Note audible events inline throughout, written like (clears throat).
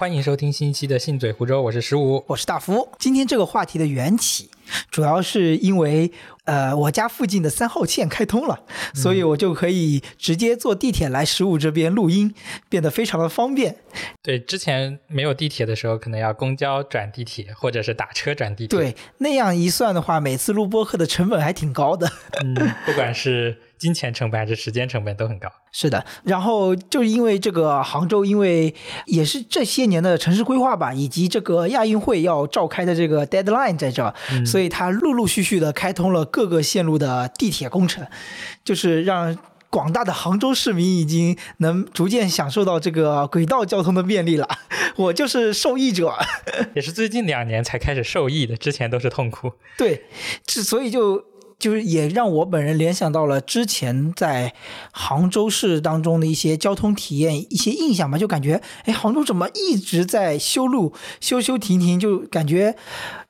欢迎收听新一期的信嘴湖州，我是十五。我是大福。今天这个话题的缘起，主要是因为呃我家附近的三号线开通了，所以我就可以直接坐地铁来十五这边录音，变得非常的方便。对，之前没有地铁的时候，可能要公交转地铁，或者是打车转地铁。对，那样一算的话，每次录播客的成本还挺高的。嗯，不管是金钱成本还是时间成本都很高。是的，然后就是因为这个杭州，因为也是这些年的城市规划吧，以及这个亚运会要召开的这个 deadline 在这儿，所以它陆陆续续的开通了各个线路的地铁工程，就是让广大的杭州市民已经能逐渐享受到这个轨道交通的便利了。(laughs) 我就是受益者，(laughs) 也是最近两年才开始受益的，之前都是痛苦。对，之所以就。就是也让我本人联想到了之前在杭州市当中的一些交通体验、一些印象吧，就感觉，哎，杭州怎么一直在修路，修修停停，就感觉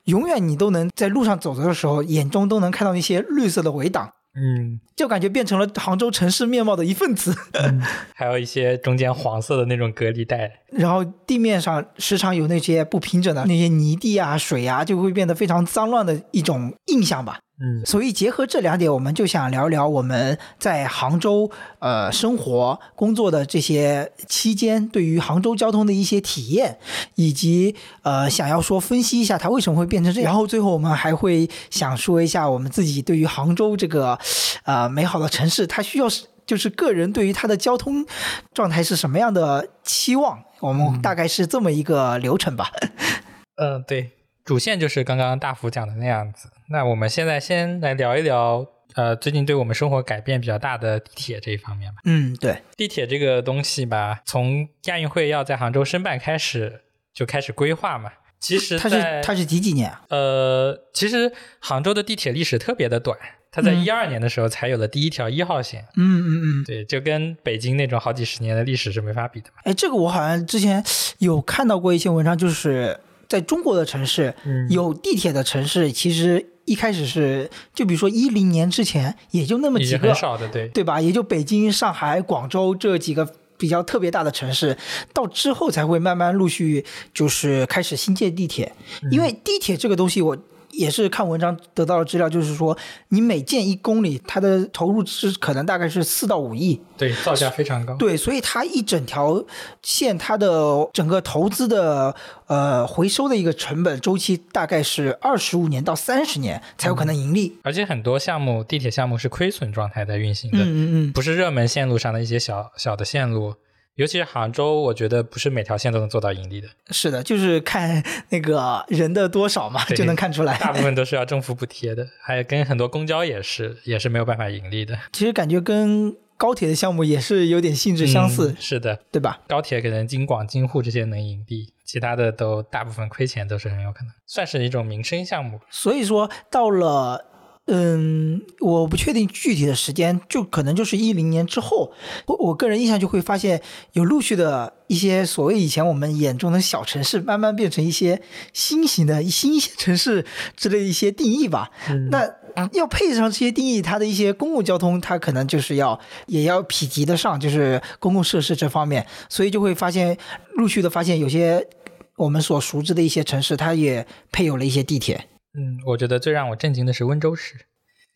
永远你都能在路上走着的时候，眼中都能看到那些绿色的围挡，嗯，就感觉变成了杭州城市面貌的一份子。(laughs) 还有一些中间黄色的那种隔离带，然后地面上时常有那些不平整的那些泥地啊、水啊，就会变得非常脏乱的一种印象吧。嗯，所以结合这两点，我们就想聊聊我们在杭州呃生活工作的这些期间，对于杭州交通的一些体验，以及呃想要说分析一下它为什么会变成这样。然后最后我们还会想说一下我们自己对于杭州这个呃美好的城市，它需要是就是个人对于它的交通状态是什么样的期望。我们大概是这么一个流程吧。(laughs) 嗯，对。主线就是刚刚大福讲的那样子。那我们现在先来聊一聊，呃，最近对我们生活改变比较大的地铁这一方面吧。嗯，对，地铁这个东西吧，从亚运会要在杭州申办开始就开始规划嘛。其实它是它是几几年啊？呃，其实杭州的地铁历史特别的短，它在一二年的时候才有了第一条一号线。嗯嗯嗯，对，就跟北京那种好几十年的历史是没法比的嘛。哎，这个我好像之前有看到过一些文章，就是。在中国的城市，有地铁的城市，其实一开始是，就比如说一零年之前，也就那么几个，很少的，对对吧？也就北京、上海、广州这几个比较特别大的城市，到之后才会慢慢陆续就是开始新建地铁，因为地铁这个东西我。也是看文章得到的资料，就是说你每建一公里，它的投入是可能大概是四到五亿，对，造价非常高。对，所以它一整条线，它的整个投资的呃回收的一个成本周期大概是二十五年到三十年才有可能盈利。而且很多项目，地铁项目是亏损状态在运行的，嗯嗯嗯，不是热门线路上的一些小小的线路。尤其是杭州，我觉得不是每条线都能做到盈利的。是的，就是看那个人的多少嘛，就能看出来。大部分都是要 (laughs) 政府补贴的，还有跟很多公交也是，也是没有办法盈利的。其实感觉跟高铁的项目也是有点性质相似。是的，对吧？高铁可能京广京沪这些能盈利，其他的都大部分亏钱，都是很有可能。算是一种民生项目。所以说到了。嗯，我不确定具体的时间，就可能就是一零年之后。我我个人印象就会发现，有陆续的一些所谓以前我们眼中的小城市，慢慢变成一些新型的新型城市之类一些定义吧。那要配上这些定义，它的一些公共交通，它可能就是要也要匹及得上，就是公共设施这方面。所以就会发现，陆续的发现有些我们所熟知的一些城市，它也配有了一些地铁。嗯，我觉得最让我震惊的是温州市。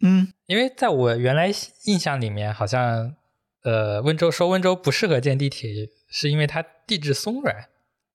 嗯，因为在我原来印象里面，好像呃，温州说温州不适合建地铁，是因为它地质松软。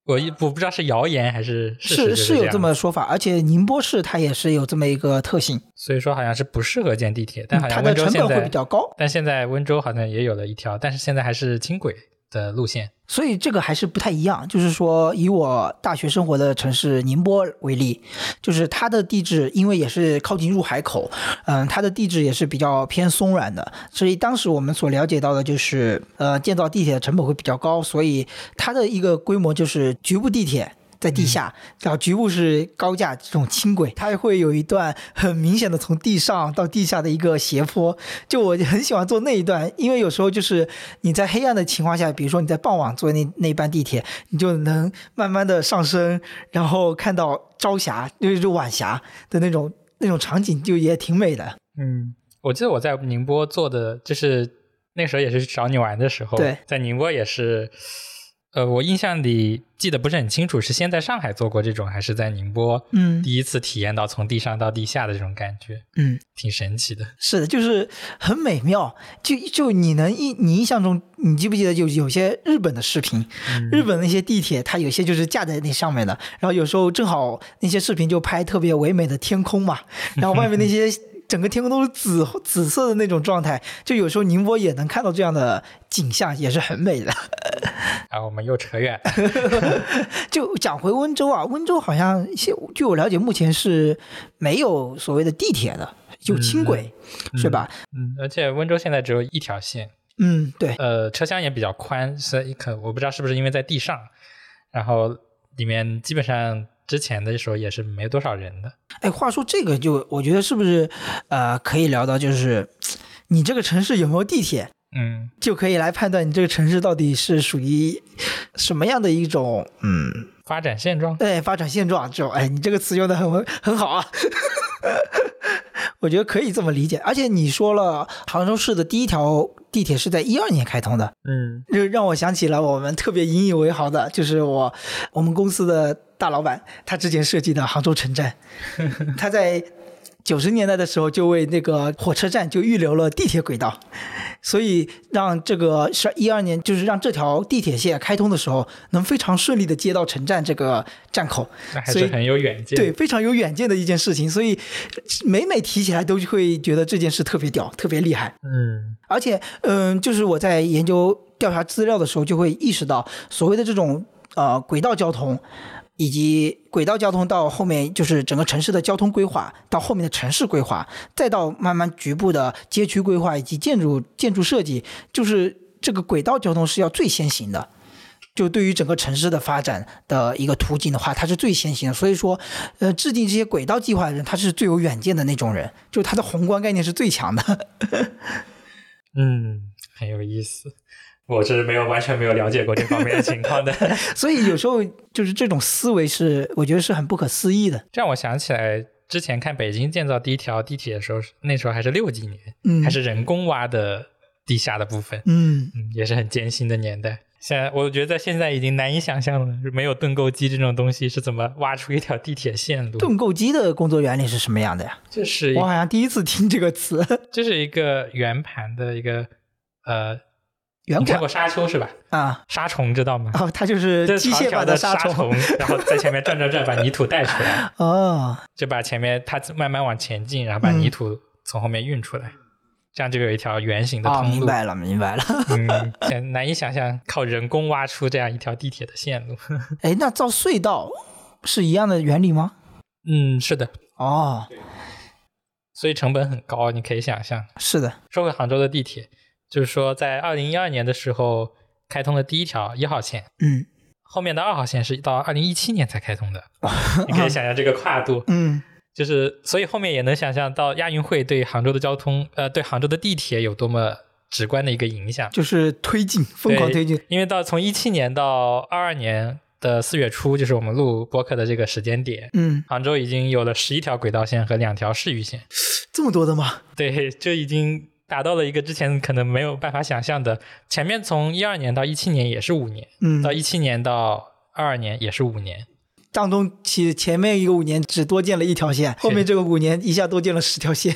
我一我不知道是谣言还是是是有这么说法，而且宁波市它也是有这么一个特性，所以说好像是不适合建地铁。但好像它的成本会比较高。但现在温州好像也有了一条，但是现在还是轻轨。的路线，所以这个还是不太一样。就是说，以我大学生活的城市宁波为例，就是它的地质，因为也是靠近入海口，嗯，它的地质也是比较偏松软的。所以当时我们所了解到的就是，呃，建造地铁的成本会比较高，所以它的一个规模就是局部地铁。在地下，然后局部是高架这种轻轨，它会有一段很明显的从地上到地下的一个斜坡。就我很喜欢坐那一段，因为有时候就是你在黑暗的情况下，比如说你在傍晚坐那那班地铁，你就能慢慢的上升，然后看到朝霞，就是晚霞的那种那种场景，就也挺美的。嗯，我记得我在宁波坐的，就是那时候也是找你玩的时候，对，在宁波也是。呃，我印象里记得不是很清楚，是先在上海做过这种，还是在宁波嗯第一次体验到从地上到地下的这种感觉，嗯，挺神奇的。是的，就是很美妙。就就你能印你印象中，你记不记得有有些日本的视频，日本那些地铁，它有些就是架在那上面的，然后有时候正好那些视频就拍特别唯美的天空嘛，然后外面那些整个天空都是紫紫色的那种状态，就有时候宁波也能看到这样的景象，也是很美的。然 (laughs) 后，我们又扯远了。(laughs) 就讲回温州啊，温州好像现据我了解，目前是没有所谓的地铁的，有轻轨，是吧？嗯，而且温州现在只有一条线，嗯，对，呃，车厢也比较宽，所以可我不知道是不是因为在地上，然后里面基本上之前的时候也是没多少人的。哎，话说这个就我觉得是不是呃可以聊到就是你这个城市有没有地铁，嗯，就可以来判断你这个城市到底是属于什么样的一种嗯发展现状。对发展现状这种哎你这个词用的很很好啊。(laughs) 我觉得可以这么理解，而且你说了，杭州市的第一条地铁是在一二年开通的，嗯。就让我想起了我们特别引以为豪的，就是我我们公司的大老板，他之前设计的杭州城站，(laughs) 他在九十年代的时候就为那个火车站就预留了地铁轨道，所以让这个是一二年，就是让这条地铁线开通的时候，能非常顺利的接到城站这个站口，那还是很有远见。对，非常有远见的一件事情，所以每每提起来都会觉得这件事特别屌，特别厉害。嗯而且，嗯，就是我在研究调查资料的时候，就会意识到，所谓的这种呃轨道交通，以及轨道交通到后面就是整个城市的交通规划，到后面的城市规划，再到慢慢局部的街区规划以及建筑建筑设计，就是这个轨道交通是要最先行的。就对于整个城市的发展的一个途径的话，它是最先行的。所以说，呃，制定这些轨道计划的人，他是最有远见的那种人，就他的宏观概念是最强的。(laughs) 嗯，很有意思。我是没有完全没有了解过这方面的情况的。(laughs) 所以有时候就是这种思维是，我觉得是很不可思议的。这让我想起来之前看北京建造第一条地铁的时候，那时候还是六几年，嗯，还是人工挖的地下的部分，嗯，嗯，也是很艰辛的年代。现在我觉得现在已经难以想象了，没有盾构机这种东西是怎么挖出一条地铁线路。盾构机的工作原理是什么样的呀？就是我好像第一次听这个词。(laughs) 这是一个圆盘的一个呃，你看过沙丘是吧？啊，沙虫知道吗？哦，它就是机械版的沙虫，(laughs) 然后在前面转转转，把泥土带出来，(laughs) 哦，就把前面它慢慢往前进，然后把嗯泥土从后面运出来，这样就有一条圆形的哦，通路。明白了，明白了。嗯，难以想象靠人工挖出这样一条地铁的线路。(laughs) 哎，那造隧道是一样的原理吗？嗯，是的，哦，所以成本很高，你可以想象。是的，说回杭州的地铁，就是说在二零一二年的时候开通了第一条一号线，嗯后面的二号线是到二零一七年才开通的。(laughs) 你可以想象这个跨度，嗯，就是所以后面也能想象到亚运会对杭州的交通，呃，对杭州的地铁有多么直观的一个影响。就是推进，疯狂推进。因为到从一七年到二二年的四月初，就是我们录播客的这个时间点，嗯，杭州已经有了十一条轨道线和两条市域线，这么多的吗？对，就已经达到了一个之前可能没有办法想象的。前面从一二年到一七年也是五年，嗯到，一七年到二二年也是五年，当中其前面一个五年只多建了一条线，后面这个五年一下多建了十条线。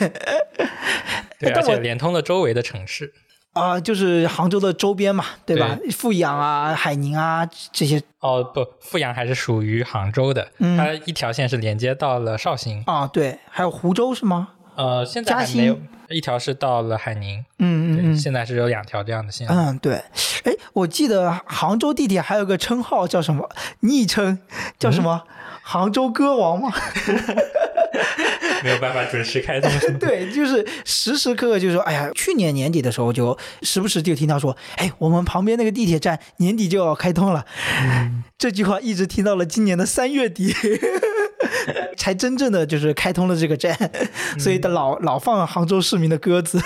对，而且连通了周围的城市。啊、就是杭州的周边嘛，对吧？富阳啊、海宁啊这些哦，不，富阳还是属于杭州的，嗯它一条线是连接到了绍兴，啊，对，还有湖州是吗？呃，现在嘉还没有兴，一条是到了海宁，嗯嗯嗯现在是有两条这样的线。嗯，对。哎，我记得杭州地铁还有个称号叫什么？昵称叫什么？杭州歌王吗？(laughs) (laughs) 没有办法准时开通？(laughs) 对，就是时时刻刻就说，哎呀，去年年底的时候就时不时就听到说，哎，我们旁边那个地铁站年底就要开通了。(laughs) 这句话一直听到了今年的三月底。才真正的就是开通了这个站，所以的老老放杭州市民的鸽子。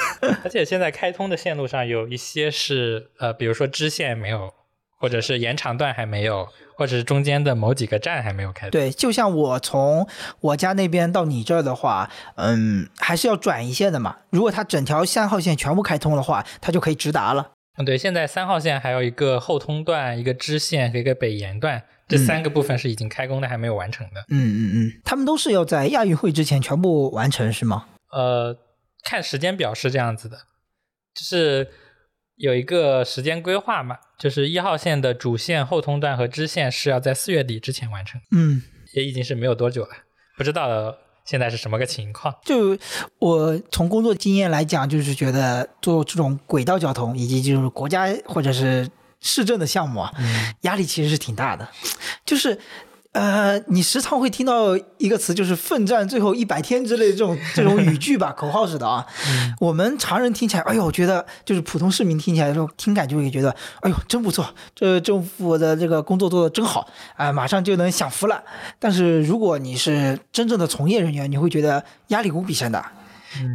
而且现在开通的线路上有一些是呃，比如说支线没有，或者是延长段还没有，或者是中间的某几个站还没有开通。对，就像我从我家那边到你这儿的话，嗯，还是要转一线的嘛。如果它整条三号线全部开通的话，它就可以直达了。嗯，对，现在三号线还有一个后通段、一个支线和一个北延段，这三个部分是已经开工的，还没有完成的。嗯嗯嗯，他们都是要在亚运会之前全部完成，是吗？呃，看时间表是这样子的，就是有一个时间规划嘛，就是一号线的主线、后通段和支线是要在四月底之前完成，嗯，也已经是没有多久了，不知道现在是什么个情况。就我从工作经验来讲，就是觉得做这种轨道交通以及就是国家或者是市政的项目啊，压力其实是挺大的，就是。呃，你时常会听到一个词，就是“奋战最后一百天”之类的这种 (laughs) 这种语句吧，口号似的啊。我们常人听起来，哎呦，我觉得就是普通市民听起来，这种听感就会觉得，哎呦，真不错，这政府的这个工作做得真好啊，马上就能享福了。但是如果你是真正的从业人员，你会觉得压力无比山大，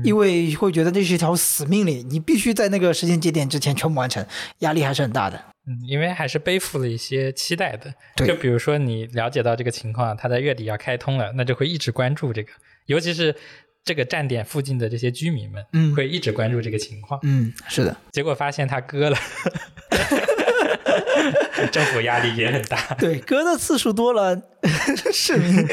因为会觉得那是一条死命令，你必须在那个时间节点之前全部完成，压力还是很大的。嗯，因为还是背负了一些期待的。对就比如说你了解到这个情况，它在月底要开通了，那就会一直关注这个，尤其是这个站点附近的这些居民们，嗯会一直关注这个情况。嗯，是的。结果发现它割了，(laughs) 政府压力也很大。对，割的次数多了，(laughs) 市民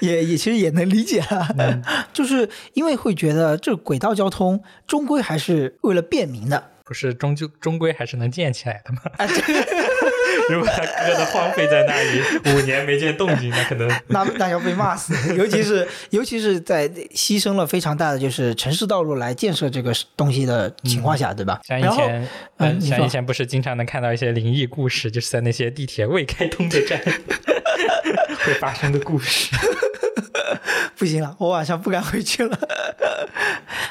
也也其实也能理解了，(laughs) 就是因为会觉得这轨道交通终归还是为了便民的。不是终究终归还是能建起来的吗？啊，(laughs) 如果他割的荒废在那里五年没见动静，那可能那那要被骂死，(laughs) 尤其是尤其是在牺牲了非常大的就是城市道路来建设这个东西的情况下，对吧？像以前，嗯像以前不是经常能看到一些灵异故事，就是在那些地铁未开通的站 (laughs) 会发生的故事。不行了，我晚上不敢回去了。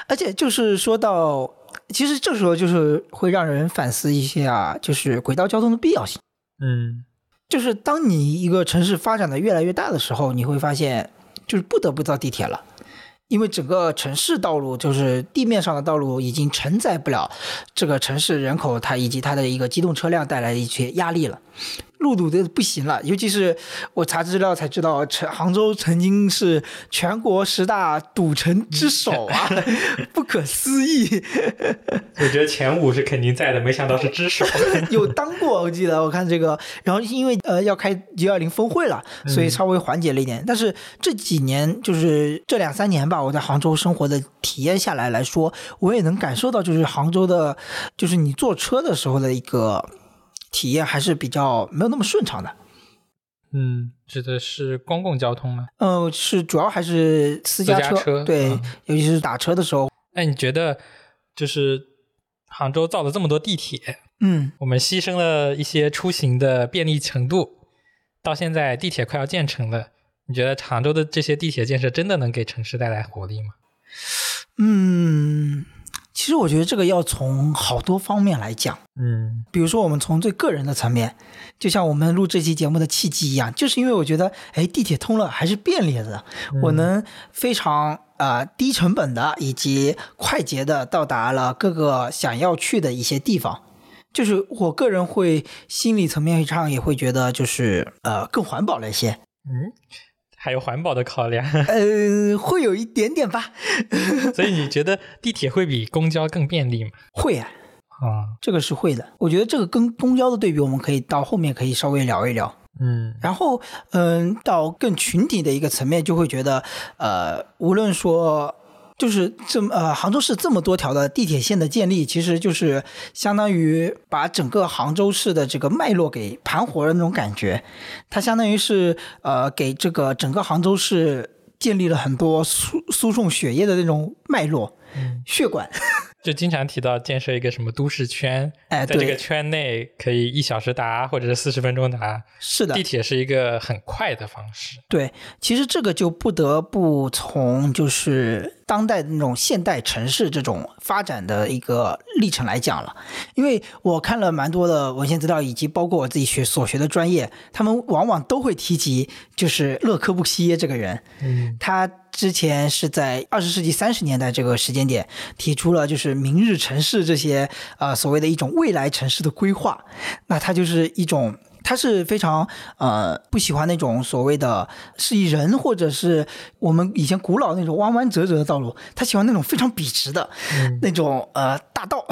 而且就是说到，其实这时候就是会让人反思一下啊，就是轨道交通的必要性。嗯就是当你一个城市发展的越来越大的时候，你会发现，就是不得不造地铁了，因为整个城市道路，就是地面上的道路已经承载不了这个城市人口它以及它的一个机动车辆带来的一些压力了。路堵的不行了，尤其是我查资料才知道，成杭州曾经是全国十大赌城之首啊，(laughs) 不可思议。我觉得前五是肯定在的，没想到是之首。(laughs) 有当过，我记得我看这个，然后因为呃要开 G 二零峰会了，所以稍微缓解了一点。但是这几年就是这两三年吧，我在杭州生活的体验下来来说，我也能感受到，就是杭州的，就是你坐车的时候的一个体验还是比较没有那么顺畅的。嗯，指的是公共交通吗？呃，是主要还是私家车，家车对，嗯尤其是打车的时候，那你觉得，就是杭州造了这么多地铁，嗯，我们牺牲了一些出行的便利程度，到现在地铁快要建成了，你觉得杭州的这些地铁建设真的能给城市带来活力吗？嗯，其实我觉得这个要从好多方面来讲。嗯。比如说，我们从最个人的层面，就像我们录这期节目的契机一样，就是因为我觉得，哎，地铁通了还是便利的，我能非常呃低成本的以及快捷的到达了各个想要去的一些地方。就是我个人会心理层面上也会觉得，就是呃更环保了一些，嗯，还有环保的考量，(laughs) 呃，会有一点点吧，(laughs) 所以你觉得地铁会比公交更便利吗？会啊，啊，这个是会的。我觉得这个跟公交的对比，我们可以到后面可以稍微聊一聊。嗯然后，嗯，到更群体的一个层面，就会觉得，呃，无论说，就是这么呃，杭州市这么多条的地铁线的建立，其实就是相当于把整个杭州市的这个脉络给盘活了那种感觉。它相当于是呃，给这个整个杭州市建立了很多输输送血液的那种脉络、血管。就经常提到建设一个什么都市圈，哎对在这个圈内可以一小时达或者是四十分钟达，是的。地，铁是一个很快的方式。对，其实这个就不得不从就是当代那种现代城市这种发展的一个历程来讲了，因为我看了蛮多的文献资料，以及包括我自己学所学的专业，他们往往都会提及就是勒科布西耶这个人，嗯。他之前是在二十世纪三十年代这个时间点提出了就是明日城市这些呃所谓的一种未来城市的规划，那它就是一种。他是非常呃不喜欢那种所谓的是以人或者是我们以前古老那种弯弯折折的道路，他喜欢那种非常笔直的、那种呃大大道，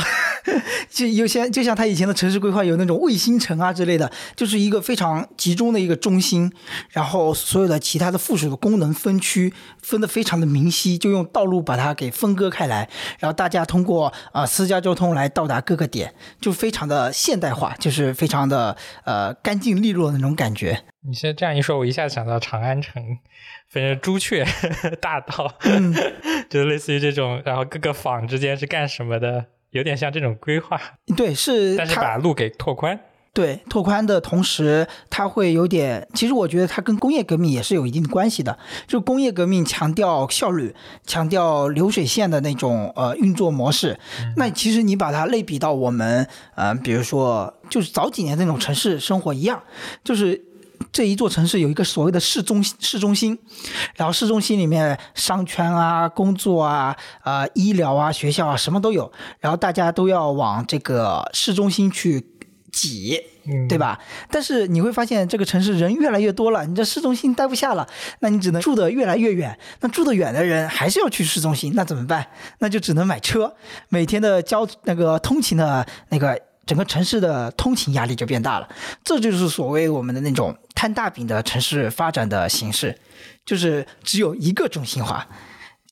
(laughs) 就有些就像他以前的城市规划有那种卫星城啊之类的，就是一个非常集中的一个中心，然后所有的其他的附属的功能分区分得非常的明晰，就用道路把它给分割开来，然后大家通过啊、私家交通来到达各个点，就非常的现代化，就是非常的呃干净利落的那种感觉。你现在这样一说，我一下想到长安城，反正朱雀 (laughs) 大道，嗯 (laughs) 就类似于这种，然后各个坊之间是干什么的，有点像这种规划，(laughs) 对，是但是它把路给拓宽。对拓宽的同时，它会有点，其实我觉得它跟工业革命也是有一定的关系的。就工业革命强调效率，强调流水线的那种呃运作模式。那其实你把它类比到我们呃，比如说就是早几年那种城市生活一样，就是。这一座城市有一个所谓的市中市中心，然后市中心里面商圈啊、工作啊、呃医疗啊、学校啊什么都有，然后大家都要往这个市中心去挤，嗯，对？吧？但是你会发现这个城市人越来越多了，你这市中心待不下了，那你只能住得越来越远。那住得远的人还是要去市中心，那怎么办？那就只能买车，每天的交那个通勤的那个整个城市的通勤压力就变大了。这就是所谓我们的那种摊大饼的城市发展的形式，就是只有一个中心化。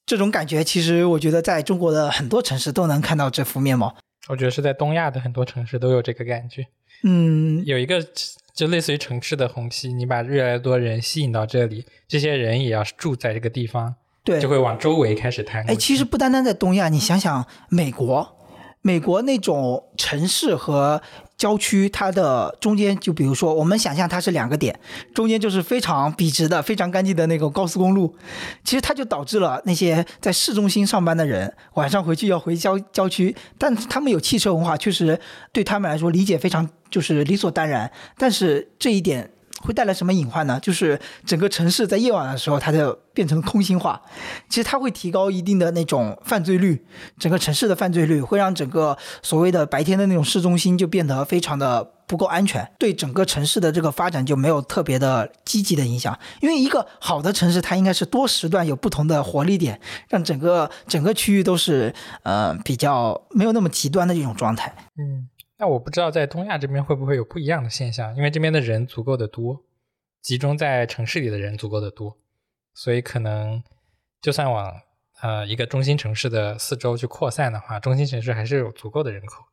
这种感觉，其实我觉得在中国的很多城市都能看到这副面貌。我觉得是在东亚的很多城市都有这个感觉。嗯，有一个就类似于城市的虹吸，你把越来越多人吸引到这里，这些人也要住在这个地方，对，就会往周围开始摊过哎，其实不单单在东亚，你想想美国，美国那种城市和郊区，它的中间，就比如说我们想象它是两个点，中间就是非常笔直的、非常干净的那个高速公路，其实它就导致了那些在市中心上班的人晚上回去要回郊郊区，但他们有汽车文化，确实对他们来说理解非常就是理所当然，但是这一点。会带来什么隐患呢？就是整个城市在夜晚的时候，它就变成空心化。其实它会提高一定的那种犯罪率，整个城市的犯罪率会让整个所谓的白天的那种市中心就变得非常的不够安全，对整个城市的这个发展就没有特别的积极的影响。因为一个好的城市，它应该是多时段有不同的活力点，让整个整个区域都是呃比较没有那么极端的一种状态。嗯，那我不知道在东亚这边会不会有不一样的现象，因为这边的人足够的多，集中在城市里的人足够的多，所以可能就算往呃一个中心城市的四周去扩散的话，中心城市还是有足够的人口。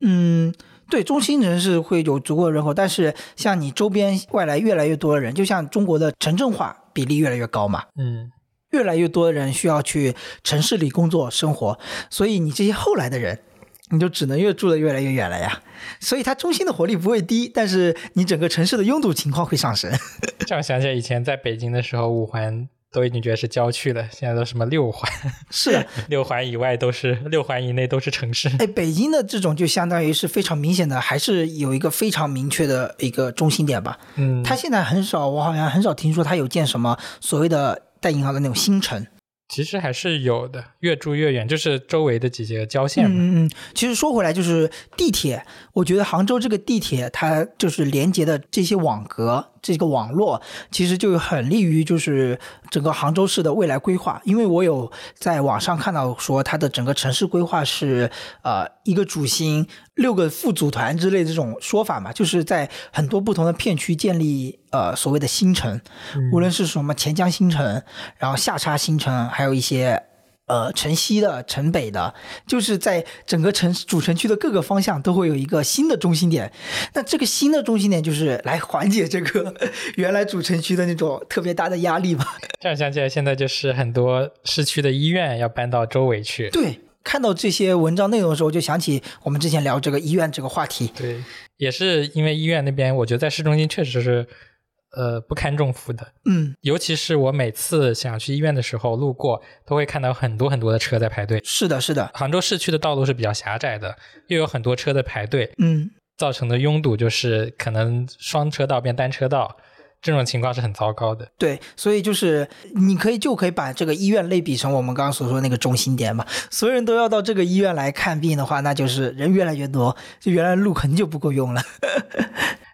嗯，对，中心城市会有足够的人口，但是像你周边外来越来越多的人，就像中国的城镇化比例越来越高嘛，嗯，越来越多的人需要去城市里工作生活，所以你这些后来的人，你就只能越住的越来越远了呀。所以它中心的活力不会低，但是你整个城市的拥堵情况会上升。(laughs) 这样想起来，以前在北京的时候，五环都已经觉得是郊区了，现在都什么六环，是的，(laughs) 六环以外都是六环以内都是城市。哎，北京的这种就相当于是非常明显的，还是有一个非常明确的一个中心点吧。嗯，它现在很少，我好像很少听说它有建什么所谓的带银行的那种新城。其实还是有的，越住越远，就是周围的几个郊县嘛。嗯嗯，其实说回来，就是地铁，我觉得杭州这个地铁，它就是连接的这些网格，这个网络，其实就很利于就是整个杭州市的未来规划。因为我有在网上看到说，它的整个城市规划是呃一个主心，六个副组团之类这种说法嘛，就是在很多不同的片区建立呃所谓的新城，无论是什么钱江新城，然后下沙新城，还有一些。呃，城西的、城北的，就是在整个城主城区的各个方向都会有一个新的中心点。那这个新的中心点就是来缓解这个 (laughs) 原来主城区的那种特别大的压力吧。这样想起来，现在就是很多市区的医院要搬到周围去。对，看到这些文章内容的时候，就想起我们之前聊这个医院这个话题。对，也是因为医院那边，我觉得在市中心确实是，呃，不堪重负的。嗯，尤其是我每次想去医院的时候，路过都会看到很多很多的车在排队。是的，是的。杭州市区的道路是比较狭窄的，又有很多车在排队，嗯，造成的拥堵就是可能双车道变单车道，这种情况是很糟糕的。对，所以就是你可以就可以把这个医院类比成我们刚刚所说的那个中心点嘛。所有人都要到这个医院来看病的话，那就是人越来越多，就原来路肯定就不够用了。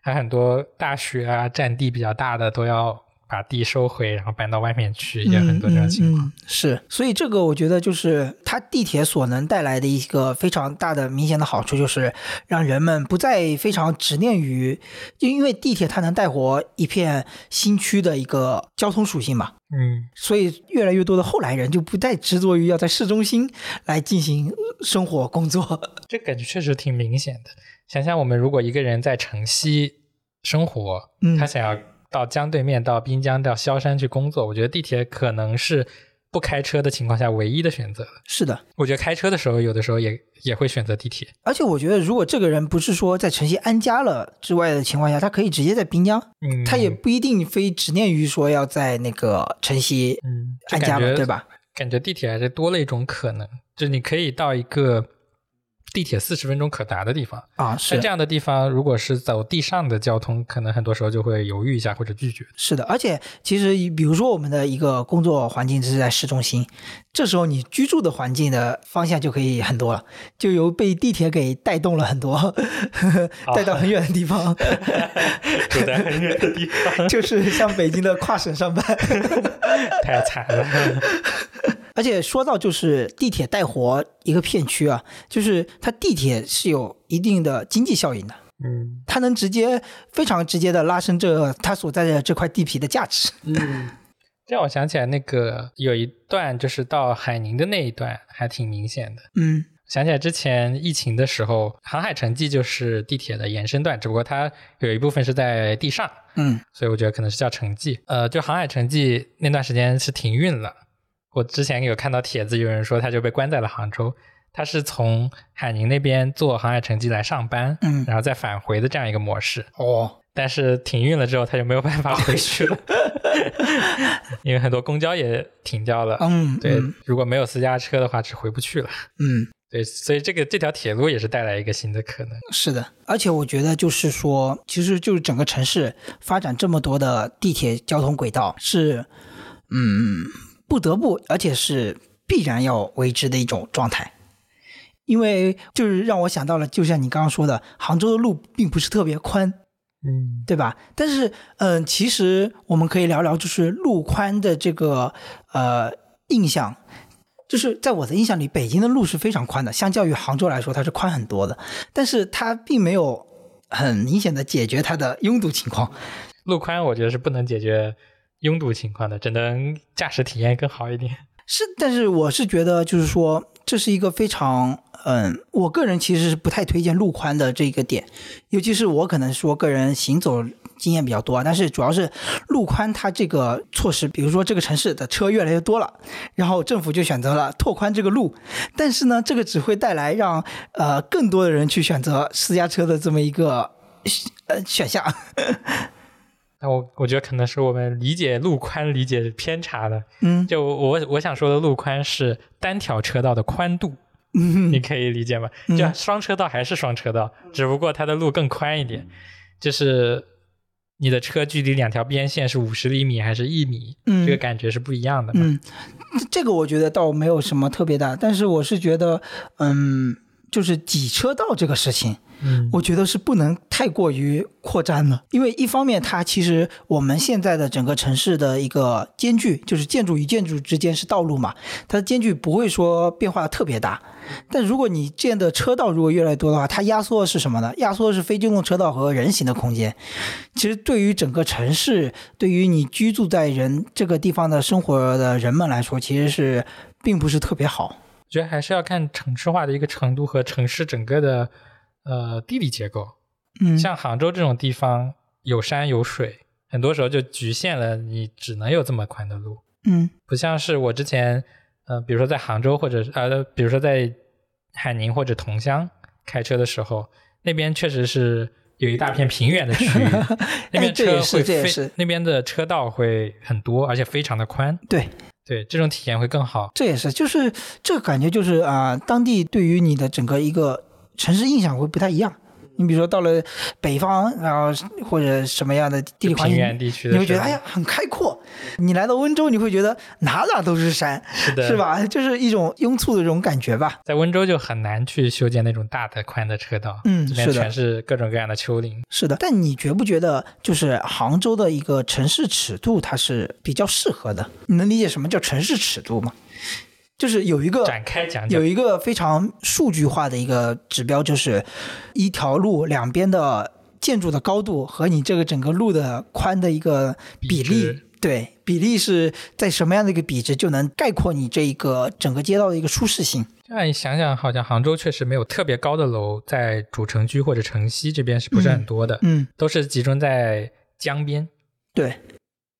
还很多大学啊，占地比较大的都要把地收回，然后搬到外面去，也很多这种情况。嗯嗯嗯是，所以这个我觉得就是它地铁所能带来的一个非常大的明显的好处，就是让人们不再非常执念于，就因为地铁它能带活一片新区的一个交通属性嘛。嗯，所以越来越多的后来人就不再执着于要在市中心来进行生活工作。(laughs) 这感觉确实挺明显的。想想我们如果一个人在城西生活，嗯他想要到江对面、到滨江、到萧山去工作，我觉得地铁可能是不开车的情况下唯一的选择。是的，我觉得开车的时候，有的时候也也会选择地铁。而且我觉得如果这个人不是说在城西安家了之外的情况下，他可以直接在滨江，嗯，他也不一定非执念于说要在那个城西嗯，安家嘛，对吧？感觉地铁还是多了一种可能，就是你可以到一个地铁四十分钟可达的地方。啊，是在这样的地方，如果是走地上的交通，可能很多时候就会犹豫一下或者拒绝。是的，而且其实比如说我们的一个工作环境是在市中心，这时候你居住的环境的方向就可以很多了，就由被地铁给带动了很多，(laughs) 带到很远的地方，(laughs) 住在很远的地方，(laughs) 就是像北京的跨省上班。太惨了。而且说到就是地铁带活一个片区啊，就是它地铁是有一定的经济效应的，嗯它能直接非常直接的拉升这它所在的这块地皮的价值。嗯，这 (laughs) 让我想起来那个有一段就是到海宁的那一段还挺明显的。嗯想起来之前疫情的时候，航海城际就是地铁的延伸段，只不过它有一部分是在地上，嗯所以我觉得可能是叫城际。呃，就航海城际那段时间是停运了。我之前有看到帖子，有人说他就被关在了杭州。他是从海宁那边坐航海城际来上班，嗯，然后再返回的这样一个模式。哦，但是停运了之后，他就没有办法回去了，(laughs) 因为很多公交也停掉了。嗯，对嗯，如果没有私家车的话，是回不去了。嗯。对，所以这个这条铁路也是带来一个新的可能。是的，而且我觉得就是说，其实就是整个城市发展这么多的地铁交通轨道是，嗯，不得不，而且是必然要为之的一种状态。因为就是让我想到了，就像你刚刚说的，杭州的路并不是特别宽，嗯对吧？但是，嗯、其实我们可以聊聊，就是路宽的这个呃印象。就是在我的印象里，北京的路是非常宽的，相较于杭州来说，它是宽很多的。但是它并没有很明显的解决它的拥堵情况。路宽我觉得是不能解决拥堵情况的，只能驾驶体验更好一点。(laughs) 是，但是我是觉得，就是说，这是一个非常，嗯，我个人其实是不太推荐路宽的这个点，尤其是我可能说个人行走经验比较多，但是主要是路宽它这个措施，比如说这个城市的车越来越多了，然后政府就选择了拓宽这个路，但是呢，这个只会带来让呃更多的人去选择私家车的这么一个呃选项。(laughs) 那我我觉得可能是我们理解路宽理解偏差了。嗯就我我想说的路宽是单条车道的宽度，嗯你可以理解吗？嗯就双车道还是双车道，只不过它的路更宽一点，就是你的车距离两条边线是五十厘米还是一米，嗯这个感觉是不一样的嘛。嗯，这个我觉得倒没有什么特别大，但是我是觉得，嗯，就是挤车道这个事情，嗯我觉得是不能太过于扩张了，因为一方面它其实我们现在的整个城市的一个间距，就是建筑与建筑之间是道路嘛，它的间距不会说变化特别大。但如果你建的车道如果越来越多的话，它压缩的是什么呢？压缩的是非机动车道和人行的空间。其实对于整个城市，对于你居住在人这个地方的生活的人们来说，其实是并不是特别好。我觉得还是要看城市化的一个程度和城市整个的呃地理结构。嗯，像杭州这种地方有山有水，很多时候就局限了你只能有这么宽的路，嗯不像是我之前呃，比如说在杭州或者是呃，比如说在海宁或者桐乡开车的时候，那边确实是有一大片平原的区域，(laughs) 那边车会非这也是那边的车道会很多，而且非常的宽，对。对，这种体验会更好。这也是，就是这个感觉，就是啊、当地对于你的整个一个城市印象会不太一样。你比如说到了北方，然后或者什么样的地理环平境，原地区的你会觉得哎呀很开阔，你来到温州，你会觉得哪哪都是山，是的，是？吧？就是一种拥簇的这种感觉吧。在温州就很难去修建那种大的宽的车道，嗯是的这边全是各种各样的丘陵。是的，但你觉不觉得，就是杭州的一个城市尺度，它是比较适合的？你能理解什么叫城市尺度吗？就是有一个展开讲讲有，一个非常数据化的一个指标，就是一条路两边的建筑的高度和你这个整个路的宽的一个比比例值。对，比例是在什么样的一个比值，就能概括你这一个整个街道的一个舒适性。这样一想想，好像杭州确实没有特别高的楼，在主城区或者城西这边是不是很多的？嗯，都是集中在江边，对。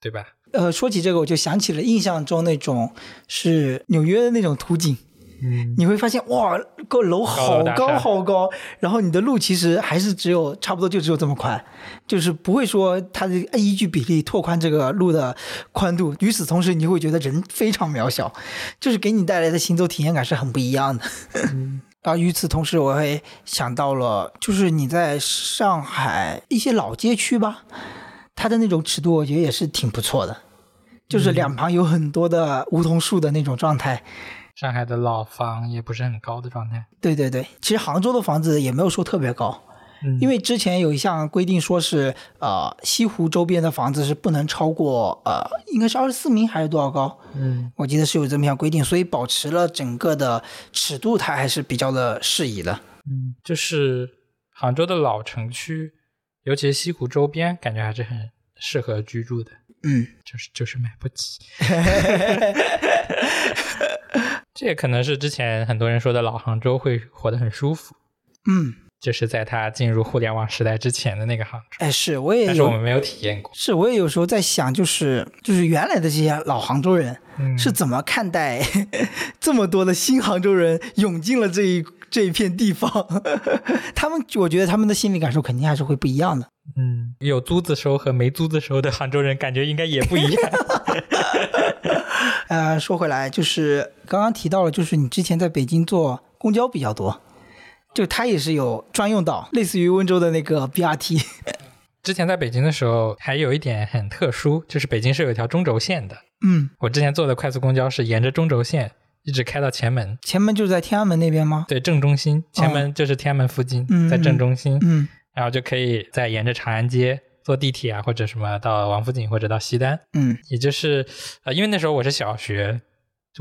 对吧？呃，说起这个，我就想起了印象中那种是纽约的那种图景，嗯，你会发现哇，个楼好高好高，然后你的路其实还是只有差不多就只有这么宽，就是不会说它的依据比例拓宽这个路的宽度。与此同时，你会觉得人非常渺小，就是给你带来的行走体验感是很不一样的。(laughs) 然后与此同时，我会想到了，就是你在上海一些老街区吧，它的那种尺度，我觉得也是挺不错的，就是两旁有很多的梧桐树的那种状态。上海的老房也不是很高的状态，对对对，其实杭州的房子也没有说特别高，嗯，因为之前有一项规定说是，呃，西湖周边的房子是不能超过呃，应该是二十四米还是多少高？嗯，我记得是有这么一项规定，所以保持了整个的尺度，它还是比较的适宜的。嗯，就是杭州的老城区，尤其是西湖周边，感觉还是很适合居住的，嗯，就是就是买不起。(laughs) 这也可能是之前很多人说的老杭州会活得很舒服，嗯，就是在它进入互联网时代之前的那个杭州，哎，是我也有但是我们，没有体验过。是我也有时候在想，就是就是原来的这些老杭州人嗯，是怎么看待 (laughs) 这么多的新杭州人涌进了这一这一片地方？(laughs) 他们，我觉得他们的心理感受肯定还是会不一样的。嗯，有租子收和没租子收的杭州人，感觉应该也不一样。(laughs) 呃，说回来，就是刚刚提到了，就是你之前在北京坐公交比较多，就它也是有专用道，类似于温州的那个 BRT。(laughs) 之前在北京的时候，还有一点很特殊，就是北京是有一条中轴线的。嗯，我之前坐的快速公交是沿着中轴线一直开到前门，前门就是在天安门那边吗？对，正中心，前门就是天安门附近，嗯在正中心，嗯。然后就可以再沿着长安街坐地铁啊，或者什么到王府井或者到西单，嗯。也就是呃，因为那时候我是小学，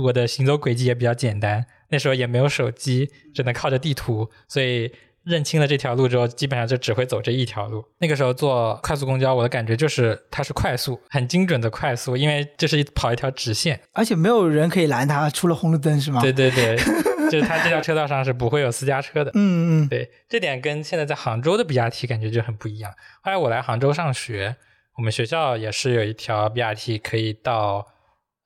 我的行走轨迹也比较简单，那时候也没有手机，只能靠着地图，所以认清了这条路之后，基本上就只会走这一条路。那个时候坐快速公交，我的感觉就是它是快速，很精准的快速，因为这是一跑一条直线。而且没有人可以拦它，除了红绿灯是吗？对对对，(laughs) 就是它这条车道上是不会有私家车的。嗯嗯对，这点跟现在在杭州的 BRT 感觉就很不一样。后来我来杭州上学，我们学校也是有一条 BRT 可以到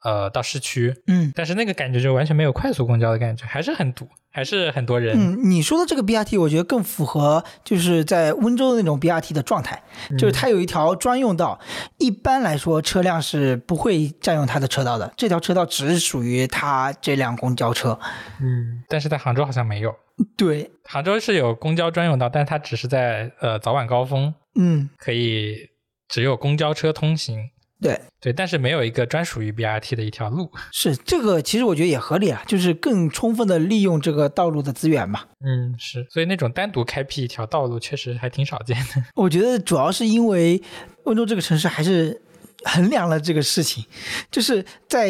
呃到市区，嗯但是那个感觉就完全没有快速公交的感觉，还是很堵，还是很多人。嗯，你说的这个 BRT，我觉得更符合就是在温州的那种 BRT 的状态，就是它有一条专用道，一般来说车辆是不会占用它的车道的，这条车道只属于它这辆公交车。嗯，但是在杭州好像没有。对，杭州是有公交专用道，但它只是在呃早晚高峰嗯，可以只有公交车通行。对，对，但是没有一个专属于 BRT 的一条路。(laughs) 是这个，其实我觉得也合理啊，就是更充分的利用这个道路的资源嘛。嗯，是，所以那种单独开辟一条道路，确实还挺少见的。(laughs) 我觉得主要是因为温州这个城市还是衡量了这个事情，就是在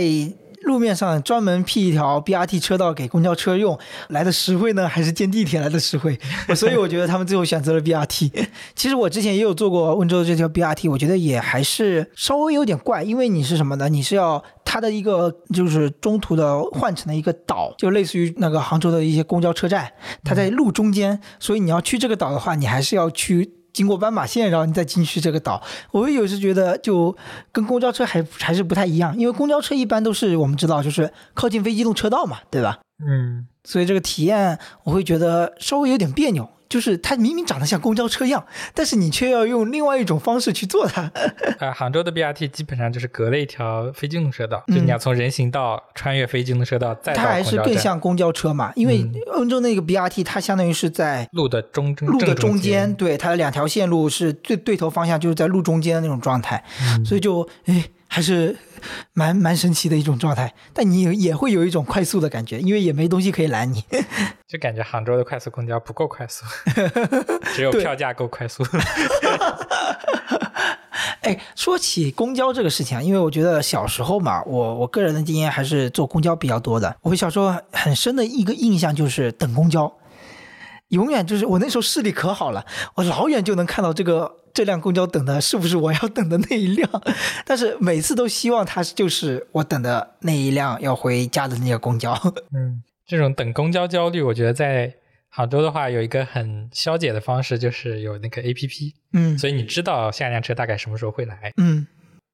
路面上专门辟一条 BRT 车道给公交车用，来的实惠呢，还是建地铁来的实惠？所以我觉得他们最后选择了 BRT。(laughs) 其实我之前也有坐过温州的这条 BRT，我觉得也还是稍微有点怪，因为你是什么呢？你是要它的一个就是中途的换乘的一个岛，就类似于那个杭州的一些公交车站，它在路中间，所以你要去这个岛的话，你还是要去。经过斑马线，然后你再进去这个岛，我有时觉得就跟公交车还还是不太一样，因为公交车一般都是我们知道就是靠近非机动车道嘛，对吧？嗯，所以这个体验我会觉得稍微有点别扭，就是它明明长得像公交车样，但是你却要用另外一种方式去做它。(laughs) 呃，杭州的 BRT 基本上就是隔了一条非机动车道，就你要从人行道穿越非机动车道，再到它还是更像公交车嘛，因为嗯。温州那个 BRT 它相当于是在路的中正路的中间，对，它的两条线路是最对头方向就是在路中间的那种状态，嗯。所以就哎还是蛮蛮神奇的一种状态。但你也也会有一种快速的感觉，因为也没东西可以拦你。(laughs) 就感觉杭州的快速公交不够快速，(laughs) 只有票价够快速。(laughs) 哎，说起公交这个事情啊，因为我觉得小时候嘛，我我个人的经验还是坐公交比较多的。我小时候很深的一个印象就是等公交，永远就是我那时候视力可好了，我老远就能看到这个这辆公交等的是不是我要等的那一辆，(laughs) 但是每次都希望它就是我等的那一辆要回家的那个公交。(laughs) 嗯，这种等公交焦虑，我觉得在杭州的话有一个很消解的方式，就是有那个 A P P，嗯所以你知道下一辆车大概什么时候会来。嗯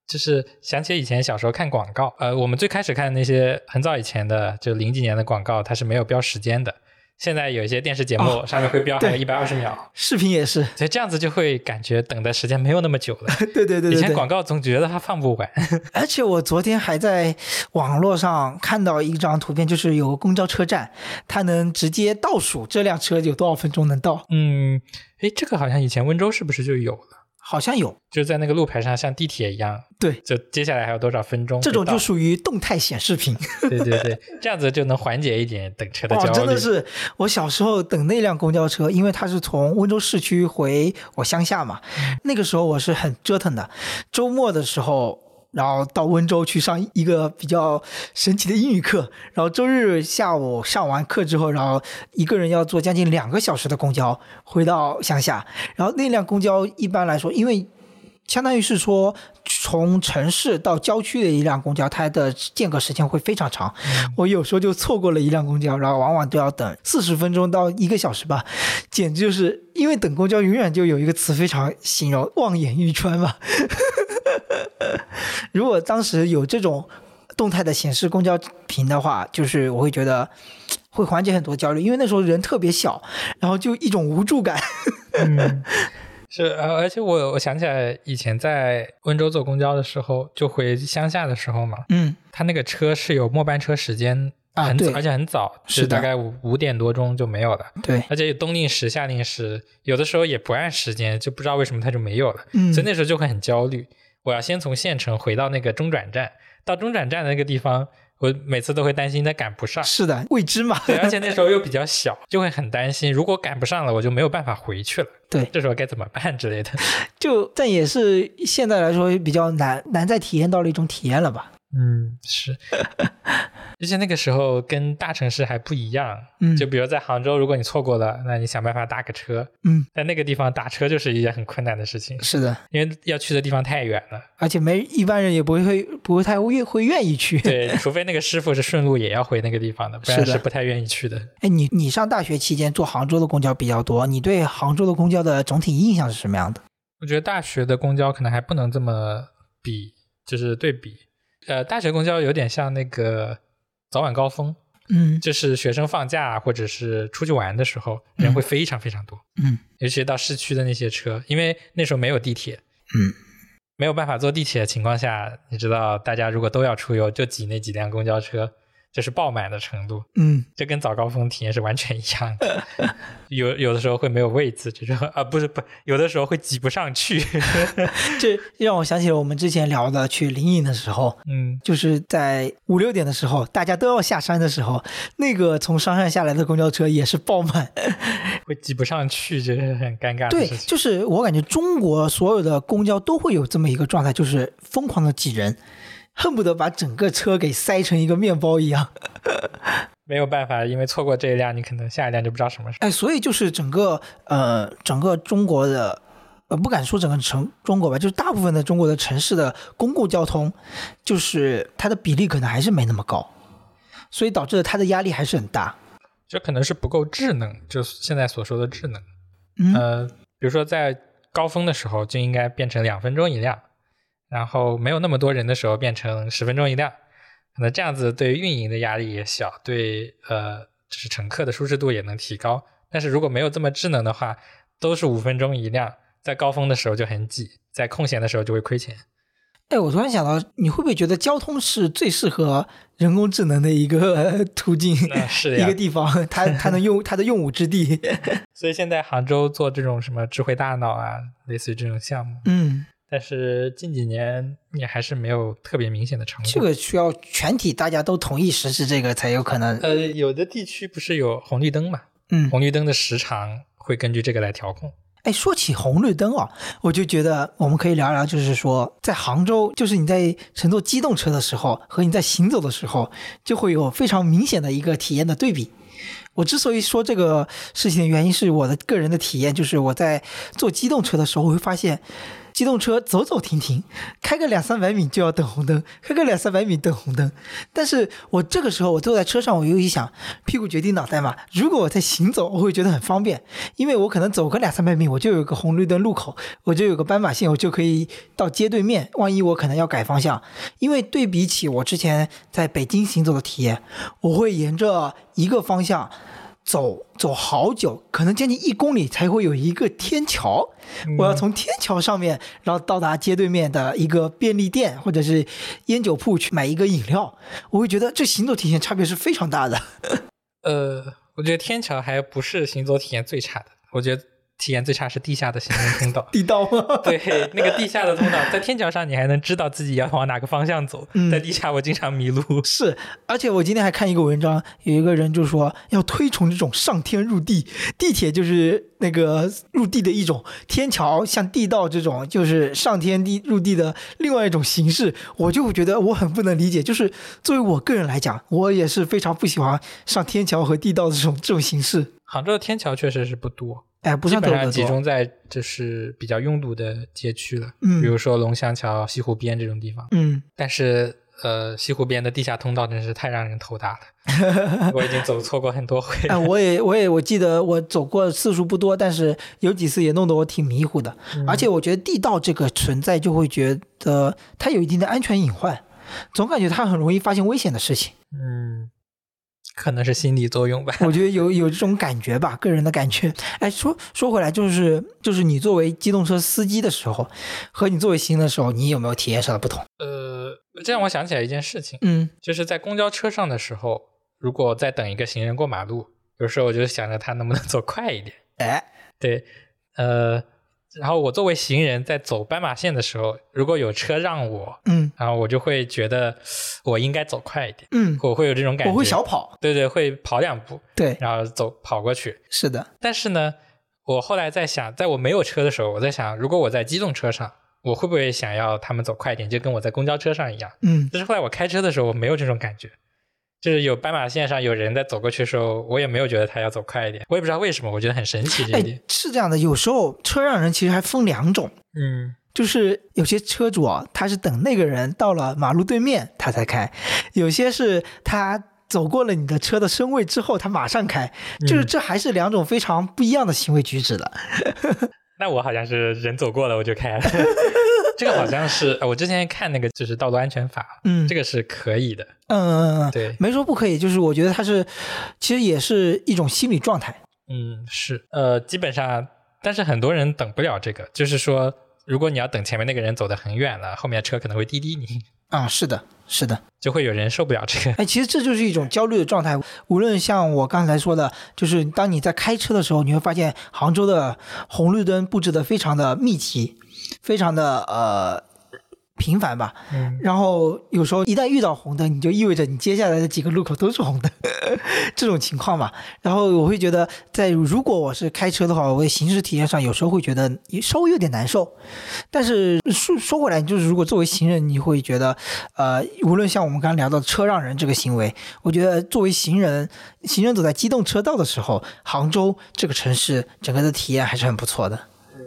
就是想起以前小时候看广告，呃，我们最开始看的那些很早以前的，就零几年的广告，它是没有标时间的。现在有一些电视节目哦上面会标还有对一百二十秒，视频也是，所以这样子就会感觉等的时间没有那么久了。(laughs) 对对对对对。以前广告总觉得它放不完，(laughs) 而且我昨天还在网络上看到一张图片，就是有个公交车站，它能直接倒数这辆车有多少分钟能到，嗯，诶，这个好像以前温州是不是就有了？好像有。就在那个路牌上像地铁一样，对，就接下来还有多少分钟？这种就属于动态显示屏。(laughs) 对对对，这样子就能缓解一点等车的，焦虑。真的是我小时候等那辆公交车，因为它是从温州市区回我乡下嘛，那个时候我是很折腾的。周末的时候，然后到温州去上一个比较神奇的英语课，然后周日下午上完课之后，然后一个人要坐将近两个小时的公交回到乡下，然后那辆公交一般来说，因为相当于是说，从城市到郊区的一辆公交，它的间隔时间会非常长。我有时候就错过了一辆公交，然后往往都要等四十分钟到一个小时吧，简直就是因为等公交永远就有一个词非常形容望眼欲穿嘛。(laughs) 如果当时有这种动态的显示公交屏的话，就是我会觉得会缓解很多焦虑，因为那时候人特别小，然后就一种无助感。(laughs) 嗯，是，呃，而且我我想起来以前在温州坐公交的时候，就回乡下的时候嘛，嗯，他那个车是有末班车时间，很早，而且很早，是大概五五点多钟就没有了。对，而且有冬令时、夏令时，有的时候也不按时间，就不知道为什么它就没有了，嗯所以那时候就会很焦虑。我要先从县城回到那个中转站，到中转站的那个地方，我每次都会担心他赶不上。是的，未知嘛。对，而且那时候又比较小，就会很担心，如果赶不上了，我就没有办法回去了。对，这时候该怎么办之类的。(laughs) 就但也是现在来说比较难难再体验到了一种体验了吧。嗯，是。而且那个时候跟大城市还不一样，嗯就比如在杭州，如果你错过了，那你想办法打个车。嗯，在那个地方打车就是一件很困难的事情，是的，因为要去的地方太远了。而且没一般人也不会会不会太会会愿意去。对，除非那个师傅是顺路也要回那个地方的，(laughs) 不然是不太愿意去的。哎，你你上大学期间坐杭州的公交比较多，你对杭州的公交的总体印象是什么样的？我觉得大学的公交可能还不能这么比，就是对比。呃，大学公交有点像那个早晚高峰，嗯。就是学生放假或者是出去玩的时候，嗯。人会非常非常多，嗯。尤其到市区的那些车，因为那时候没有地铁，嗯，没有办法坐地铁的情况下，你知道，大家如果都要出游，就挤那几辆公交车，就是爆满的程度，嗯，这跟早高峰体验是完全一样的。有有的时候会没有位子，这种啊不是不，有的时候会挤不上去。(laughs) 这让我想起了我们之前聊的去灵隐的时候，嗯，就是在五六点的时候，大家都要下山的时候，那个从山上下来的公交车也是爆满。会挤不上去，这是很尴尬的对，事情。就是我感觉中国所有的公交都会有这么一个状态，就是疯狂的挤人，恨不得把整个车给塞成一个面包一样。(laughs) 没有办法，因为错过这一辆，你可能下一辆就不知道什么时候。哎，所以就是整个呃整个中国的。呃，不敢说整个城中国吧，就是大部分的中国的城市的公共交通，就是它的比例可能还是没那么高，所以导致它的压力还是很大。这可能是不够智能，就是现在所说的智能。嗯，呃，比如说在高峰的时候就应该变成两分钟一辆，然后没有那么多人的时候变成十分钟一辆，可能这样子对运营的压力也小，对呃就是乘客的舒适度也能提高，但是如果没有这么智能的话，都是五分钟一辆，在高峰的时候就很挤，在空闲的时候就会亏钱。哎，我突然想到，你会不会觉得交通是最适合人工智能的一个 (laughs) 途径？是一个地方，它 (laughs) 它能用它的用武之地。所以现在杭州做这种什么智慧大脑啊，类似于这种项目，嗯，但是近几年也还是没有特别明显的成果。这个需要全体大家都同意实施这个才有可能。呃，有的地区不是有红绿灯嘛？嗯，红绿灯的时长会根据这个来调控。哎，说起红绿灯啊，我就觉得我们可以聊聊，就是说在杭州，就是你在乘坐机动车的时候和你在行走的时候，就会有非常明显的一个体验的对比。我之所以说这个事情的原因，是我的个人的体验，就是我在坐机动车的时候，我会发现。机动车走走停停，开个两三百米就要等红灯，开个两三百米等红灯。但是我这个时候我坐在车上，我又一想，屁股决定脑袋嘛。如果我在行走，我会觉得很方便，因为我可能走个两三百米，我就有个红绿灯路口，我就有个斑马线，我就可以到街对面。万一我可能要改方向，因为对比起我之前在北京行走的体验，我会沿着一个方向。走走好久，可能将近一公里才会有一个天桥。我要从天桥上面，然后到达街对面的一个便利店或者是烟酒铺去买一个饮料。我会觉得这行走体验差别是非常大的。(laughs) 呃，我觉得天桥还不是行走体验最差的。我觉得。体验最差是地下的行人通道，(laughs) 地道吗？(laughs) 对，那个地下的通道，在天桥上你还能知道自己要往哪个方向走，在地下我经常迷路。是，而且我今天还看一个文章，有一个人就说要推崇这种上天入地，地铁就是那个入地的一种，天桥像地道这种就是上天地入地的另外一种形式。我就觉得我很不能理解，就是作为我个人来讲，我也是非常不喜欢上天桥和地道的这种这种形式。杭州的天桥确实是不多。哎，不算基本上集中在就是比较拥堵的街区了，嗯，比如说龙翔桥、西湖边这种地方，嗯，但是呃，西湖边的地下通道真是太让人头大了，(laughs) 我已经走错过很多回。哎，我也我也我记得我走过次数不多，但是有几次也弄得我挺迷糊的，而且我觉得地道这个存在就会觉得它有一定的安全隐患，总感觉它很容易发现危险的事情，嗯。可能是心理作用吧，(laughs) 我觉得有有这种感觉吧，个人的感觉。哎，说说回来，就是就是你作为机动车司机的时候，和你作为行人的时候，你有没有体验上的不同？呃，这让我想起来一件事情，嗯，就是在公交车上的时候，如果在等一个行人过马路，有时候我就想着他能不能走快一点。哎，对，呃。然后我作为行人，在走斑马线的时候，如果有车让我，嗯，然后我就会觉得我应该走快一点，嗯，我会有这种感觉，我会小跑，对对，会跑两步，对，然后走跑过去，是的。但是呢，我后来在想，在我没有车的时候，我在想，如果我在机动车上，我会不会想要他们走快一点，就跟我在公交车上一样，嗯。但是后来我开车的时候，我没有这种感觉。就是有斑马线上有人在走过去的时候，我也没有觉得他要走快一点，我也不知道为什么，我觉得很神奇这一点。是这样的，有时候车让人其实还分两种，嗯，就是有些车主啊，他是等那个人到了马路对面他才开，有些是他走过了你的车的身位之后他马上开，就是这还是两种非常不一样的行为举止的。(laughs) 那我好像是人走过了我就开了。(laughs) 这个好像是我之前看那个就是道路安全法，嗯，这个是可以的，嗯嗯嗯，对，没说不可以，就是我觉得它是其实也是一种心理状态，嗯，是，呃，基本上，但是很多人等不了这个，就是说，如果你要等前面那个人走得很远了，后面的车可能会滴滴你，啊，是的，是的，就会有人受不了这个，哎，其实这就是一种焦虑的状态，无论像我刚才说的，就是当你在开车的时候，你会发现杭州的红绿灯布置的非常的密集。非常的呃频繁吧，嗯，然后有时候一旦遇到红灯，你就意味着你接下来的几个路口都是红灯，(laughs) 这种情况嘛。然后我会觉得，在如果我是开车的话，我行驶体验上有时候会觉得稍微有点难受。但是说说回来，就是如果作为行人，你会觉得，呃，无论像我们刚刚聊到车让人这个行为，我觉得作为行人，行人走在机动车道的时候，杭州这个城市整个的体验还是很不错的。嗯，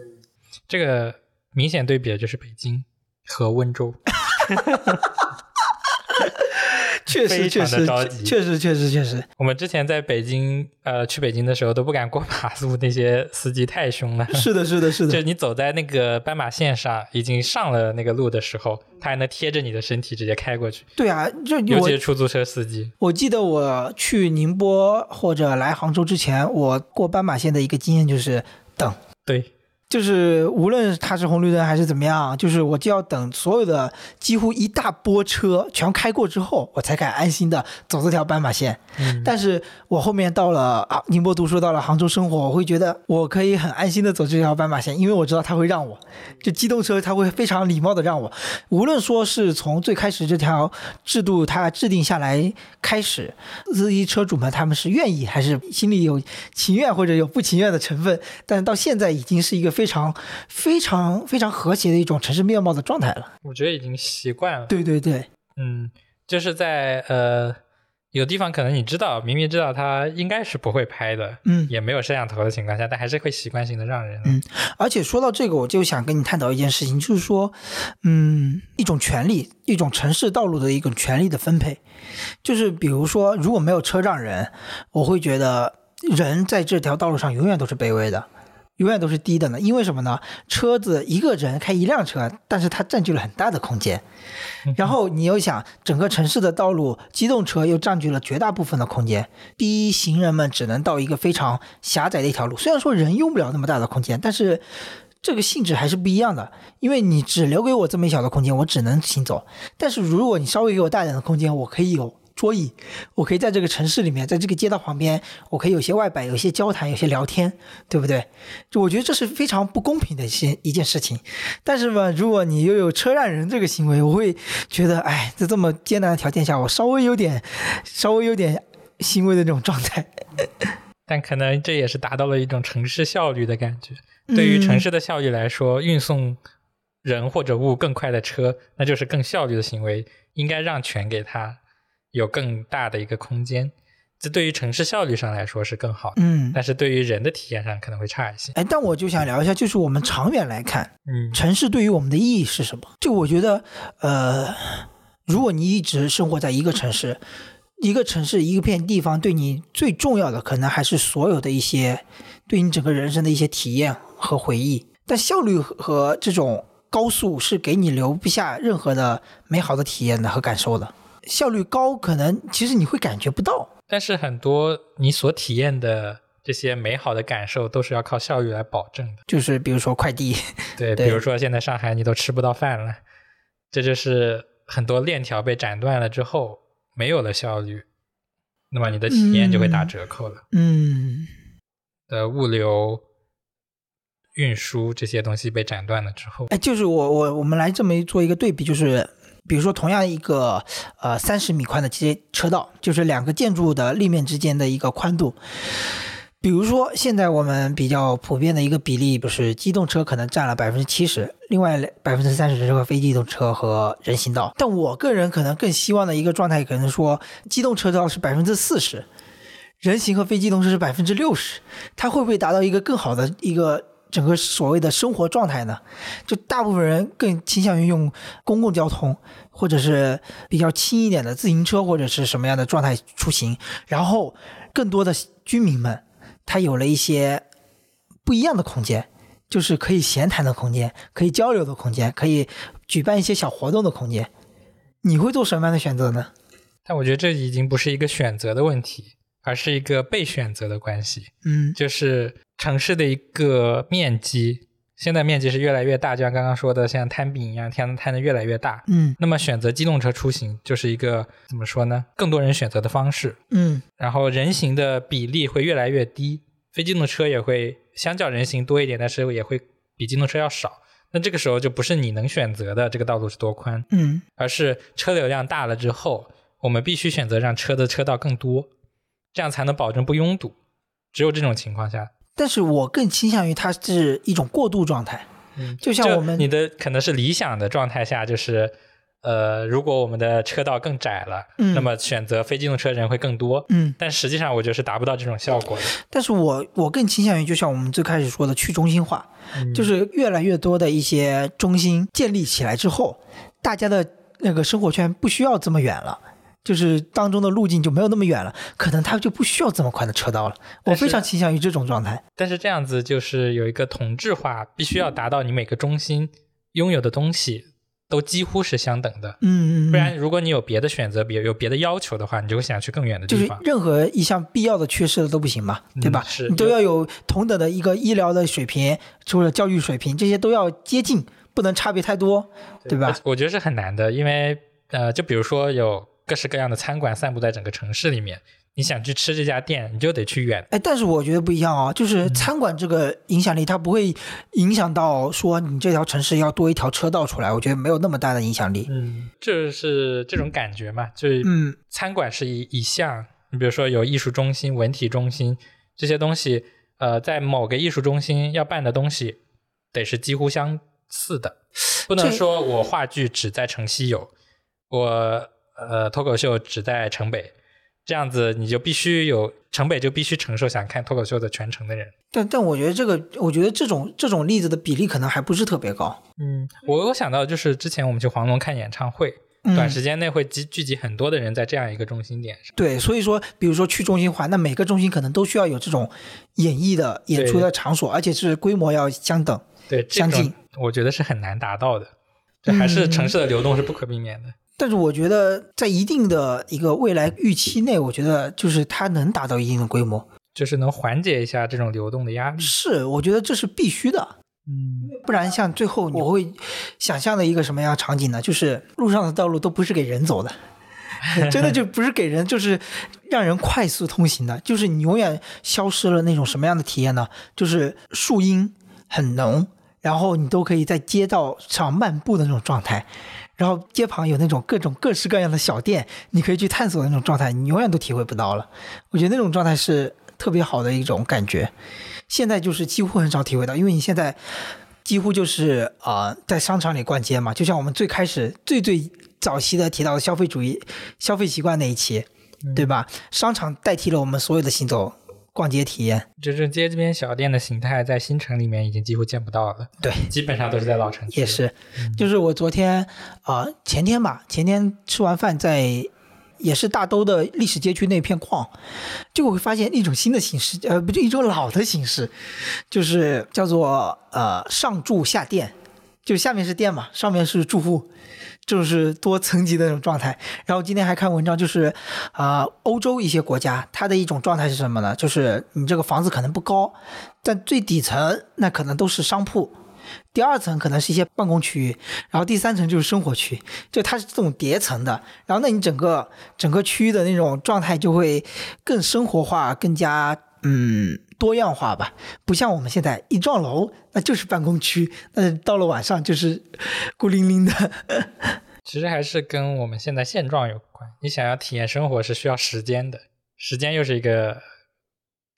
这个。明显对比的就是北京和温州，(laughs) 确实非确实常的着急。确实确实确实，我们之前在北京，呃，去北京的时候都不敢过马路，那些司机太凶了。是的是的是的 (laughs) 就，你走在那个斑马线上，已经上了那个路的时候，他还能贴着你的身体直接开过去，对啊，就我尤其是出租车司机。我记得我去宁波或者来杭州之前，我过斑马线的一个经验就是等。对，就是无论它是红绿灯还是怎么样，就是我就要等所有的几乎一大波车全开过之后，我才敢安心的走这条斑马线。嗯，但是我后面到了啊宁波读书，到了杭州生活，我会觉得我可以很安心的走这条斑马线，因为我知道它会让我，就机动车它会非常礼貌的让我，无论说是从最开始这条制度它制定下来开始，司机车主们他们是愿意还是心里有情愿或者有不情愿的成分，但是到现在已经是一个非常非常非常和谐的一种城市面貌的状态了。我觉得已经习惯了。对对对，嗯，就是在呃有地方可能你知道，明明知道他应该是不会拍的，嗯。也没有摄像头的情况下，但还是会习惯性的让人。嗯而且说到这个，我就想跟你探讨一件事情，就是说，嗯，一种权利，一种城市道路的一种权利的分配，就是比如说，如果没有车让人，我会觉得人在这条道路上永远都是卑微的。永远都是低的呢，因为什么呢？车子一个人开一辆车，但是它占据了很大的空间。然后你又想，整个城市的道路，机动车又占据了绝大部分的空间，逼行人们只能到一个非常狭窄的一条路。虽然说人用不了那么大的空间，但是这个性质还是不一样的。因为你只留给我这么一小的空间，我只能行走。但是如果你稍微给我大点的空间，我可以有桌椅，我可以在这个城市里面，在这个街道旁边，我可以有些外摆，有些交谈，有些聊天，对不对？就我觉得这是非常不公平的一些一件事情。但是吧，如果你又有车让人这个行为，我会觉得，哎，在这么艰难的条件下，我稍微有点，稍微有点欣慰的这种状态。(laughs) 但可能这也是达到了一种城市效率的感觉。对于城市的效率来说，运送人或者物更快的车，那就是更效率的行为，应该让权给他，有更大的一个空间。这对于城市效率上来说是更好的，嗯，但是对于人的体验上可能会差一些。哎，但我就想聊一下，就是我们长远来看，嗯城市对于我们的意义是什么？就我觉得，呃，如果你一直生活在一个城市，一个城市一片地方，对你最重要的可能还是所有的一些对你整个人生的一些体验和回忆。但效率和和这种高速是给你留不下任何的美好的体验的和感受的。效率高，可能其实你会感觉不到。但是很多你所体验的这些美好的感受，都是要靠效率来保证的。就是比如说快递，(laughs) 对，对比如说现在上海你都吃不到饭了，这就是很多链条被斩断了之后没有了效率，那么你的体验就会打折扣了。嗯的物流、运输这些东西被斩断了之后，哎，就是我我我们来这么一做一个对比，就是比如说同样一个呃三十米宽的街车道，就是两个建筑的立面之间的一个宽度。比如说现在我们比较普遍的一个比例，不是机动车可能占了百分之七十，另外百分之三十是和非机动车和人行道。但我个人可能更希望的一个状态，可能说机动车道是百分之四十，人行和非机动车是百分之六十，它会不会达到一个更好的一个整个所谓的生活状态呢？就大部分人更倾向于用公共交通，或者是比较轻一点的自行车，或者是什么样的状态出行，然后更多的居民们，他有了一些不一样的空间。就是可以闲谈的空间，可以交流的空间，可以举办一些小活动的空间。你会做什么样的选择呢？但我觉得这已经不是一个选择的问题，而是一个被选择的关系。嗯就是城市的一个面积，现在面积是越来越大，就像刚刚说的，像摊饼一样，摊摊的越来越大。嗯那么选择机动车出行就是一个怎么说呢？更多人选择的方式。嗯然后人行的比例会越来越低，非机动车也会相较人行多一点，但是也会比机动车要少。那这个时候就不是你能选择的这个道路是多宽，嗯而是车流量大了之后，我们必须选择让车的车道更多，这样才能保证不拥堵。只有这种情况下，但是我更倾向于它是一种过渡状态，嗯，就像我们你的可能是理想的状态下，就是呃，如果我们的车道更窄了，嗯那么选择非机动车人会更多。嗯，但实际上，我觉得是达不到这种效果的。但是我我更倾向于就像我们最开始说的去中心化，嗯就是越来越多的一些中心建立起来之后，大家的那个生活圈不需要这么远了。就是当中的路径就没有那么远了，可能它就不需要这么宽的车道了。我非常倾向于这种状态。但是这样子就是有一个同质化，必须要达到你每个中心拥有的东西都几乎是相等的。嗯，嗯嗯不然，如果你有别的选择，别有别的要求的话，你就会想去更远的就是地方。任何一项必要的缺失的都不行嘛，对吧？嗯是你都要有同等的一个医疗的水平，除了教育水平，这些都要接近，不能差别太多，对吧？我觉得是很难的，因为呃，就比如说有各式各样的餐馆散布在整个城市里面，你想去吃这家店，你就得去远。哎，但是我觉得不一样啊，就是嗯餐馆这个影响力，它不会影响到说你这条城市要多一条车道出来，我觉得没有那么大的影响力。嗯，就是这种感觉嘛，就是嗯，餐馆是一一项，你比如说有艺术中心、文体中心这些东西，呃，在某个艺术中心要办的东西，得是几乎相似的，不能说我话剧只在城西有，我呃脱口秀只在城北，这样子你就必须有城北就必须承受想看脱口秀的全城的人。但但我觉得这个，我觉得这种这种例子的比例可能还不是特别高。嗯，我有想到就是之前我们去黄龙看演唱会，嗯短时间内会集聚集很多的人在这样一个中心点上。对，所以说，比如说去中心化，那每个中心可能都需要有这种演绎的演出的场所，而且是规模要相等。对，相近我觉得是很难达到的。这还是城市的流动是不可避免的。但是我觉得在一定的一个未来预期内，我觉得就是它能达到一定的规模，就是能缓解一下这种流动的压力。是我觉得这是必须的。嗯，不然像最后我会想象的一个什么样的场景呢？就是路上的道路都不是给人走的，(laughs) 真的就不是给人，就是让人快速通行的，就是你永远消失了那种什么样的体验呢？就是树荫很浓，然后你都可以在街道上漫步的那种状态。然后街旁有那种各种各式各样的小店，你可以去探索那种状态，你永远都体会不到了。我觉得那种状态是特别好的一种感觉。现在就是几乎很少体会到，因为你现在几乎就是啊、在商场里逛街嘛，就像我们最开始最最早期的提到的消费主义、消费习惯那一期，对吧？商场代替了我们所有的行走逛街体验。就是街边小店的形态，在新城里面已经几乎见不到了。对，基本上都是在老城区。也是，就是我昨天啊、呃前天吧，前天吃完饭在也是大都的历史街区那片逛，结果会发现一种新的形式，呃，不就一种老的形式，就是叫做呃上住下店，就下面是店嘛，上面是住户。就是多层级的那种状态，然后今天还看文章，就是，啊、欧洲一些国家，它的一种状态是什么呢？就是你这个房子可能不高，但最底层那可能都是商铺，第二层可能是一些办公区域，然后第三层就是生活区，就它是这种叠层的。然后那你整个整个区域的那种状态就会更生活化，更加嗯多样化吧。不像我们现在一幢楼那就是办公区，那到了晚上就是孤零零的。(laughs) 其实还是跟我们现在现状有关。你想要体验生活是需要时间的，时间又是一个，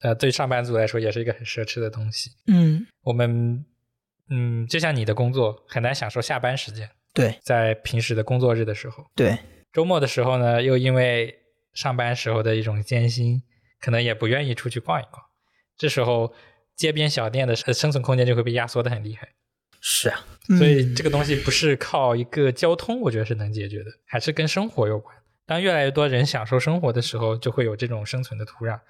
呃，对上班族来说也是一个很奢侈的东西。嗯，我们，嗯，就像你的工作很难享受下班时间，对在平时的工作日的时候，对，周末的时候呢，又因为上班时候的一种艰辛，可能也不愿意出去逛一逛。这时候，街边小店的呃生存空间就会被压缩的很厉害。是啊。所以嗯这个东西不是靠一个交通，我觉得是能解决的，还是跟生活有关。当越来越多人享受生活的时候，就会有这种生存的土壤。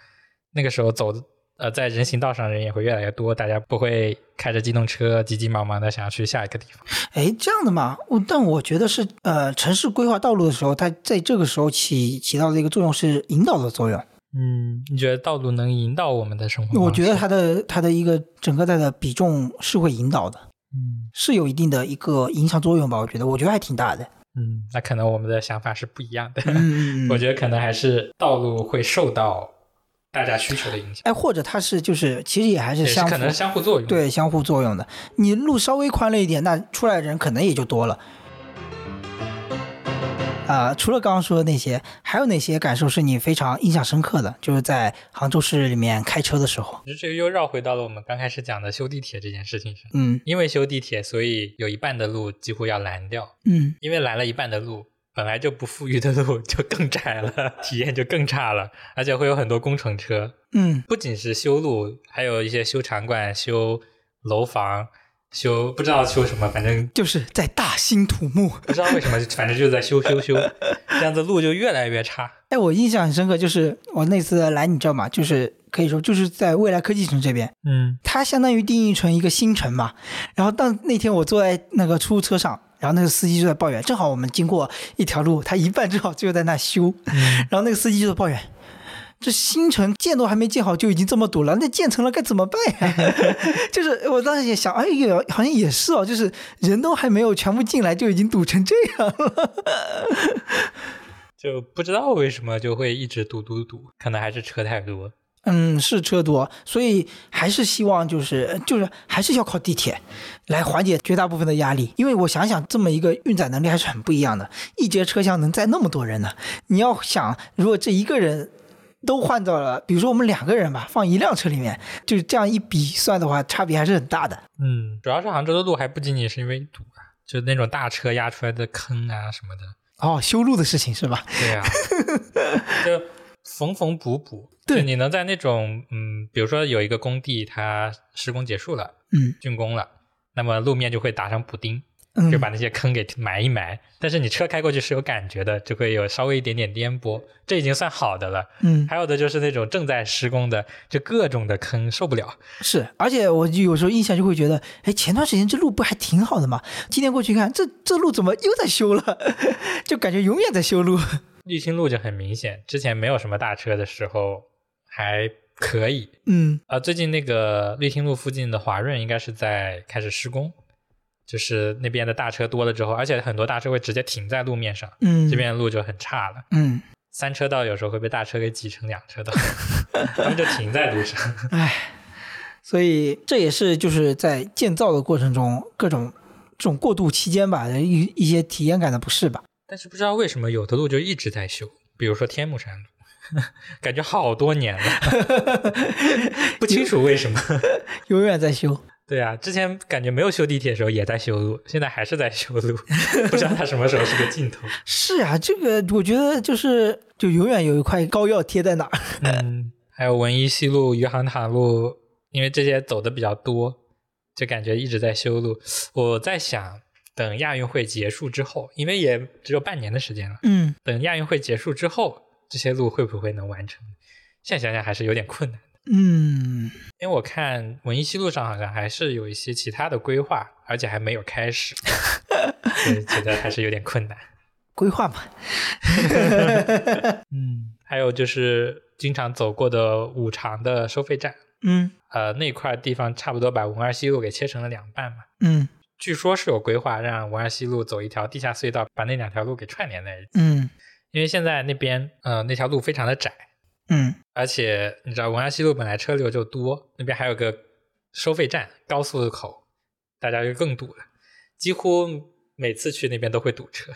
那个时候走呃在人行道上人也会越来越多，大家不会开着机动车急急忙忙的想要去下一个地方。哎，这样的嘛，我但我觉得是呃，城市规划道路的时候，它在这个时候起起到的一个作用是引导的作用。嗯，你觉得道路能引导我们的生活？我觉得，它的它的一个整个的比重是会引导的，嗯是有一定的一个影响作用吧。我觉得，我觉得还挺大的。嗯，那可能我们的想法是不一样的。(laughs) 我觉得可能还是道路会受到大家需求的影响，哎，或者它是就是其实也还是相可能相互作用。，对相互作用的。你路稍微宽了一点，那出来的人可能也就多了。啊、除了刚刚说的那些，还有哪些感受是你非常印象深刻的？就是在杭州市里面开车的时候，这又绕回到了我们刚开始讲的修地铁这件事情上。嗯因为修地铁，所以有一半的路几乎要拦掉。嗯因为拦了一半的路，本来就不富裕的路就更窄了，体验就更差了，而且会有很多工程车，嗯不仅是修路，还有一些修场馆、修楼房、修不知道修什么，反正就是在大兴土木。不知道为什么，反正就是在修修修。(laughs) 这样子路就越来越差。哎，我印象很深刻，就是我那次来你知道吗，就是可以说就是在未来科技城这边，嗯它相当于定义成一个新城嘛。然后当那天我坐在那个出租车上，然后那个司机就在抱怨，正好我们经过一条路，他一半正好就在那修，然后那个司机就在抱怨。这新城建都还没建好就已经这么堵了，那建成了该怎么办呀？(laughs) 就是我当时也想，哎呦，好像也是哦，就是人都还没有全部进来就已经堵成这样了。(laughs) 就不知道为什么就会一直堵堵堵，可能还是车太多。嗯，是车多，所以还是希望就是就是还是要靠地铁来缓解绝大部分的压力。因为我想想，这么一个运载能力还是很不一样的，一节车厢能载那么多人呢。你要想，如果这一个人都换到了，比如说我们两个人吧，放一辆车里面，就是这样一比算的话，差别还是很大的。嗯，主要是杭州的路还不仅仅是因为堵啊，就那种大车压出来的坑啊什么的。哦，修路的事情是吧？对呀、(laughs) 就缝缝补补。对你能在那种嗯，比如说有一个工地，它施工结束了，嗯竣工了，那么路面就会打上补丁，嗯，就把那些坑给埋一埋。但是你车开过去是有感觉的，就会有稍微一点点颠簸，这已经算好的了。嗯还有的就是那种正在施工的，就各种的坑受不了。是，而且我就有时候印象就会觉得，哎，前段时间这路不还挺好的吗？今天过去看，这这路怎么又在修了？(laughs) 就感觉永远在修路。(laughs) 绿青路就很明显，之前没有什么大车的时候还可以，嗯啊，最近那个绿青路附近的华润应该是在开始施工，就是那边的大车多了之后，而且很多大车会直接停在路面上，嗯，这边的路就很差了。嗯，三车道有时候会被大车给挤成两车道，(laughs) 他们就停在路上。唉，所以这也是就是在建造的过程中各种这种过渡期间吧，一一些体验感的不适吧。但是不知道为什么有的路就一直在修，比如说天目山路，(laughs) 感觉好多年了，(laughs) 不清楚为什么。永远在修。对啊，之前感觉没有修地铁的时候也在修路，现在还是在修路，(laughs) 不知道它什么时候是个尽头。(laughs) 是啊，这个我觉得就是就永远有一块膏药贴在哪儿。嗯，还有文一西路、余杭塔路，因为这些走的比较多，就感觉一直在修路。我在想，等亚运会结束之后，因为也只有半年的时间了，嗯，等亚运会结束之后，这些路会不会能完成？现在想想还是有点困难。嗯，因为我看文一西路上好像还是有一些其他的规划，而且还没有开始，(laughs) 所以觉得还是有点困难。(laughs) 规划嘛。(laughs) 嗯，还有就是经常走过的五常的收费站，嗯呃，那块地方差不多把文二西路给切成了两半嘛。嗯据说是有规划让文二西路走一条地下隧道，把那两条路给串联在一起。嗯因为现在那边呃那条路非常的窄，嗯而且你知道文安西路本来车流就多，那边还有个收费站高速口，大家就更堵了，几乎每次去那边都会堵车，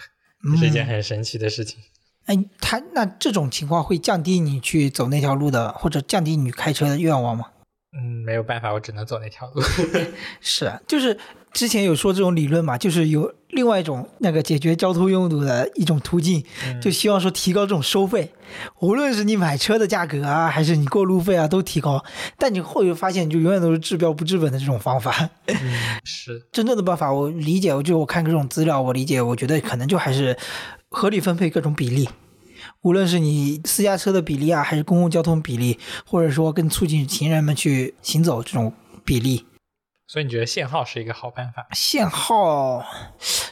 这是一件很神奇的事情。哎，他那这种情况会降低你去走那条路的，或者降低你开车的愿望吗？嗯，没有办法，我只能走那条路。(laughs) 是啊，就是之前有说这种理论嘛，就是有另外一种那个解决交通拥堵的一种途径，嗯就希望说提高这种收费，无论是你买车的价格啊，还是你过路费啊，都提高。但你后又发现，就永远都是治标不治本的这种方法。嗯，(laughs) 是，真正的办法，我理解，我就我看各种资料，我理解，我觉得可能就还是合理分配各种比例。无论是你私家车的比例啊，还是公共交通比例，或者说更促进行人们去行走这种比例，所以你觉得限号是一个好办法？限号，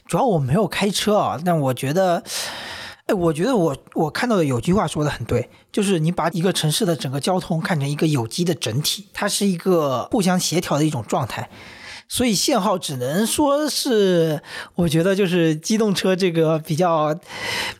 主要我没有开车啊，但我觉得，哎，我觉得我我看到的有句话说的很对，就是你把一个城市的整个交通看成一个有机的整体，它是一个互相协调的一种状态。所以限号只能说是，我觉得就是机动车这个比较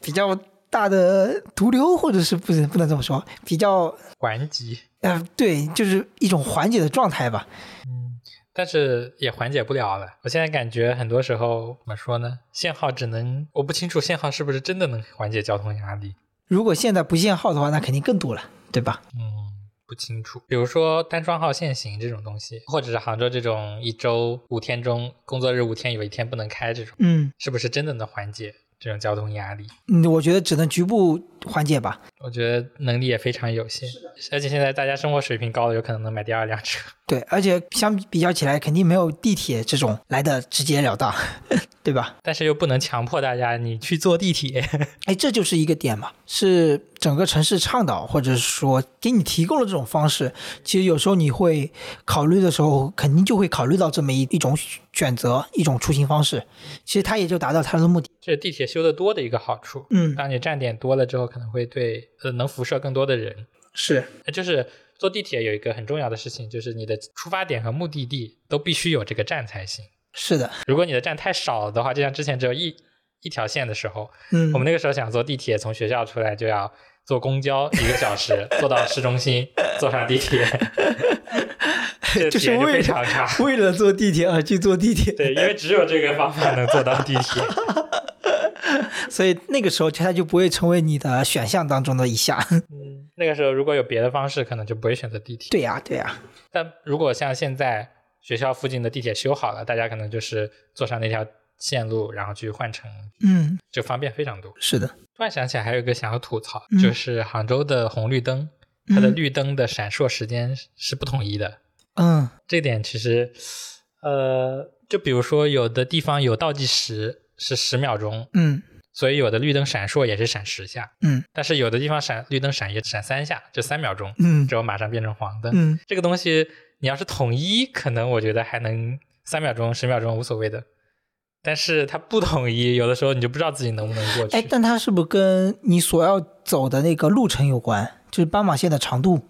比较大的毒瘤，或者是不能不能这么说，比较缓急，呃对，就是一种缓解的状态吧。嗯，但是也缓解不了了。我现在感觉很多时候怎么说呢？限号只能，我不清楚限号是不是真的能缓解交通压力。如果现在不限号的话，那肯定更堵了，对吧？嗯，不清楚。比如说单双号限行这种东西，或者是杭州这种一周五天中工作日五天有一天不能开这种，嗯是不是真的能缓解这种交通压力？嗯，我觉得只能局部缓解吧。我觉得能力也非常有限，而且现在大家生活水平高了，有可能能买第二辆车。对，而且相比较起来，肯定没有地铁这种来的直截了当，对 (laughs) 对吧？但是又不能强迫大家你去坐地铁。(laughs) 哎，这就是一个点嘛，是整个城市倡导或者是说给你提供了这种方式。其实有时候你会考虑的时候，肯定就会考虑到这么一一种选择，一种出行方式。其实它也就达到它的目的。这是地铁修的多的一个好处。嗯，当你站点多了之后，可能会对呃能辐射更多的人。是，就是坐地铁有一个很重要的事情，就是你的出发点和目的地都必须有这个站才行。是的，如果你的站太少了的话，就像之前只有一一条线的时候，嗯，我们那个时候想坐地铁，从学校出来就要坐公交一个小时，坐到市中心，坐上地铁，(laughs) 就是为非常差。为了坐地铁而去坐地铁，对，因为只有这个方法能坐到地铁，(laughs) (laughs) 所以那个时候它就不会成为你的选项当中的一项。(laughs) 嗯，那个时候如果有别的方式，可能就不会选择地铁。对呀，对呀。但如果像现在学校附近的地铁修好了，大家可能就是坐上那条线路，然后去换乘，嗯，就方便非常多。是的。突然想起来还有一个想要吐槽，嗯就是杭州的红绿灯，它的绿灯的闪烁时间是不统一的。嗯，这点其实，呃，就比如说有的地方有倒计时是十秒钟，嗯所以有的绿灯闪烁也是闪十下，嗯但是有的地方闪绿灯闪也闪三下，就三秒钟，嗯之后马上变成黄灯。嗯，这个东西你要是统一，可能我觉得还能三秒钟、十秒钟无所谓的。但是它不统一，有的时候你就不知道自己能不能过去。哎，但它是不是跟你所要走的那个路程有关？就是斑马线的长度。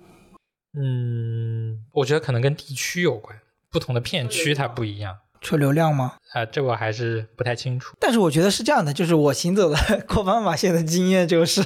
嗯，我觉得可能跟地区有关，不同的片区它不一样。车流量吗？啊、这我还是不太清楚。但是我觉得是这样的，就是我行走的 (laughs) 过斑马线的经验就是，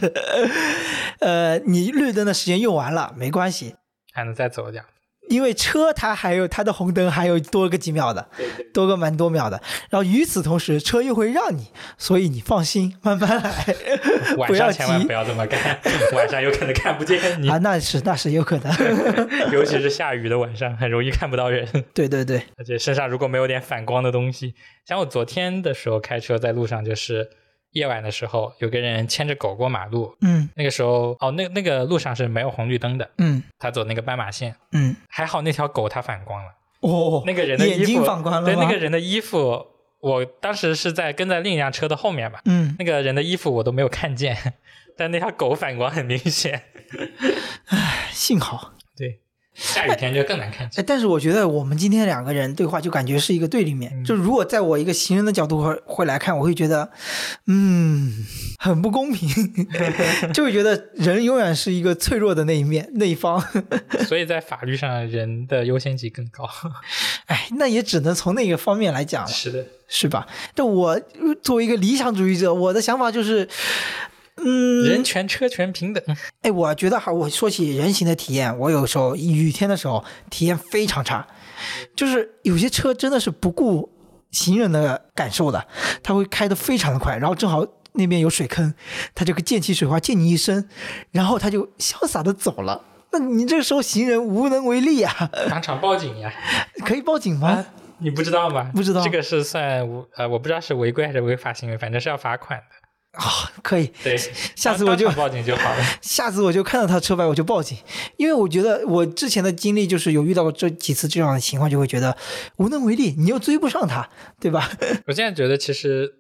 呃，你绿灯的时间用完了没关系，还能再走一点。因为车它还有它的红灯还有多个几秒的，多个蛮多秒的。然后与此同时，车又会让你，所以你放心，慢慢来，(laughs) 晚不要急上千万不要这么干，(laughs) 晚上有可能看不见你，啊。那是那是有可能，(laughs) 尤其是下雨的晚上，很容易看不到人。对对对，而且身上如果没有点反光的东西，像我昨天的时候开车在路上，就是夜晚的时候，有个人牵着狗过马路，嗯那个时候哦，那那个路上是没有红绿灯的，嗯他走那个斑马线，嗯，还好那条狗它反光了，哦，那个人的衣服眼睛反光了对，那个人的衣服，我当时是在跟在另一辆车的后面吧，嗯，那个人的衣服我都没有看见，(laughs) 但那条狗反光很明显。唉幸好。对，下雨天就更难看哎，见。但是我觉得我们今天两个人对话就感觉是一个对立面。嗯就如果在我一个行人的角度会会来看，我会觉得，嗯，很不公平，(laughs) 就会觉得人永远是一个脆弱的那一面那一方。所以在法律上，人的优先级更高。哎，那也只能从那个方面来讲了，是的，是吧？但我呃作为一个理想主义者，我的想法就是。嗯，人权、车权平等。哎，我觉得哈，我说起人行的体验，我有时候雨天的时候体验非常差，就是有些车真的是不顾行人的感受的，他会开得非常的快，然后正好那边有水坑，他就会溅起水花溅你一身，然后他就潇洒的走了。那你这个时候行人无能为力啊，当场报警呀！可以报警吗？啊，你不知道吗？不知道这个是算无呃，我不知道是违规还是违法行为，反正是要罚款的。啊、可以，对，下次我就报警就好了。下次我就看到他车牌我就报警，因为我觉得我之前的经历就是有遇到过这几次这样的情况，就会觉得无能为力，你又追不上他，对吧？(laughs) 我现在觉得，其实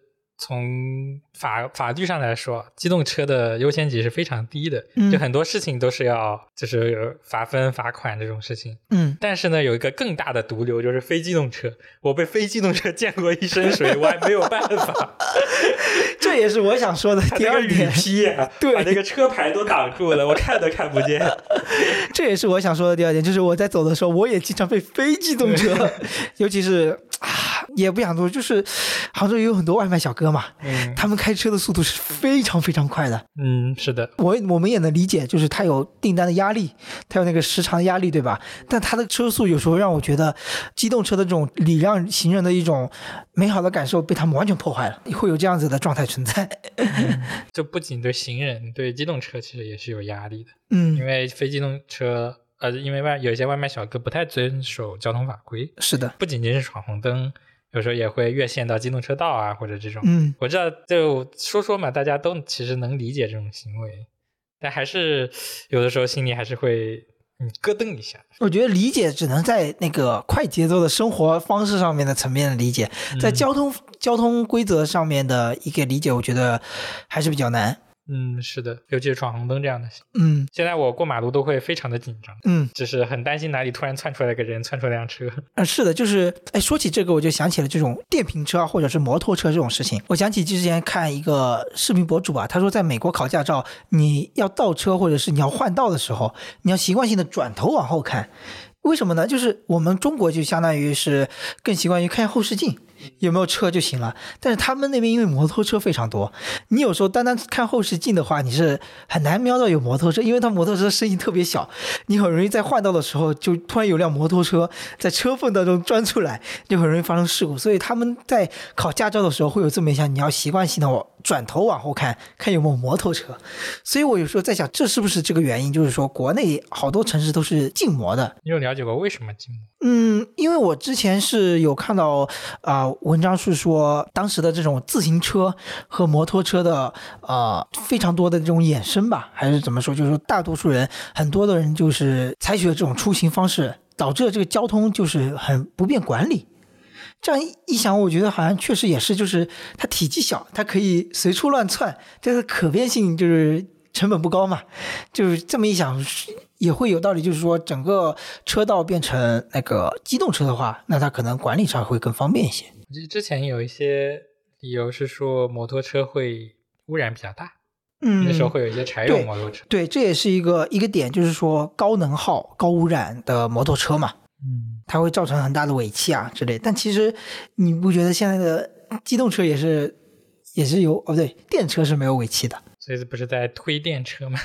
从法法律上来说，机动车的优先级是非常低的，嗯就很多事情都是要就是罚分、罚款这种事情。嗯，但是呢，有一个更大的毒瘤就是非机动车。我被非机动车溅过一身水，我还没有办法。(laughs) 这也是我想说的第二点，披啊，(laughs) 对把那个车牌都挡住了，我看都看不见。这也是我想说的第二点，就是我在走的时候，我也经常被非机动车，尤其是啊，也不想多，就是杭州也有很多外卖小哥嘛，嗯他们开车的速度是非常非常快的。嗯，是的，我我们也能理解，就是他有订单的压力，他有那个时长的压力，对吧？但他的车速有时候让我觉得，机动车的这种礼让行人的一种美好的感受被他们完全破坏了，会有这样子的状态存在。(laughs) 就不仅对行人，对机动车其实也是有压力的，嗯因，为非机动车，呃，因为外有一些外卖小哥不太遵守交通法规，是的，不仅仅是闯红灯，有时候也会越线到机动车道啊，或者这种。嗯我知道，就说说嘛，大家都其实能理解这种行为，但还是有的时候心里还是会嗯咯噔一下。我觉得理解只能在那个快节奏的生活方式上面的层面的理解，在交通交通规则上面的一个理解，我觉得还是比较难。嗯，是的，尤其是闯红灯这样的。嗯现在我过马路都会非常的紧张，嗯，就是很担心哪里突然窜出来个人，窜出来辆车。呃，是的，就是，哎，说起这个，我就想起了这种电瓶车啊或者是摩托车这种事情。我想起之前看一个视频博主啊，他说在美国考驾照，你要倒车或者是你要换道的时候，你要习惯性的转头往后看，为什么呢？就是我们中国就相当于是更习惯于看后视镜。有没有车就行了，但是他们那边因为摩托车非常多，你有时候单单看后视镜的话，你是很难瞄到有摩托车，因为它摩托车声音特别小，你很容易在换道的时候就突然有辆摩托车在车缝当中钻出来，就很容易发生事故。所以他们在考驾照的时候会有这么一项，你要习惯性的转头往后看看有没有摩托车。所以我有时候在想，这是不是这个原因？就是说国内好多城市都是禁摩的。你有了解过为什么禁摩？嗯，因为我之前是有看到啊、文章是说当时的这种自行车和摩托车的呃非常多的这种衍生吧，还是怎么说？就是说大多数人很多的人就是采取了这种出行方式，导致了这个交通就是很不便管理。这样一想，我觉得好像确实也是，就是它体积小，它可以随处乱窜，这个可变性就是成本不高嘛。就是这么一想，也会有道理。就是说，整个车道变成那个机动车的话，那它可能管理上会更方便一些。我记得之前有一些理由是说摩托车会污染比较大，嗯，那时候会有一些柴油摩托车。对，这也是一个一个点，就是说高能耗、高污染的摩托车嘛，嗯，它会造成很大的尾气啊之类。但其实你不觉得现在的机动车也是也是有哦不对，电车是没有尾气的。所以不是在推电车吗？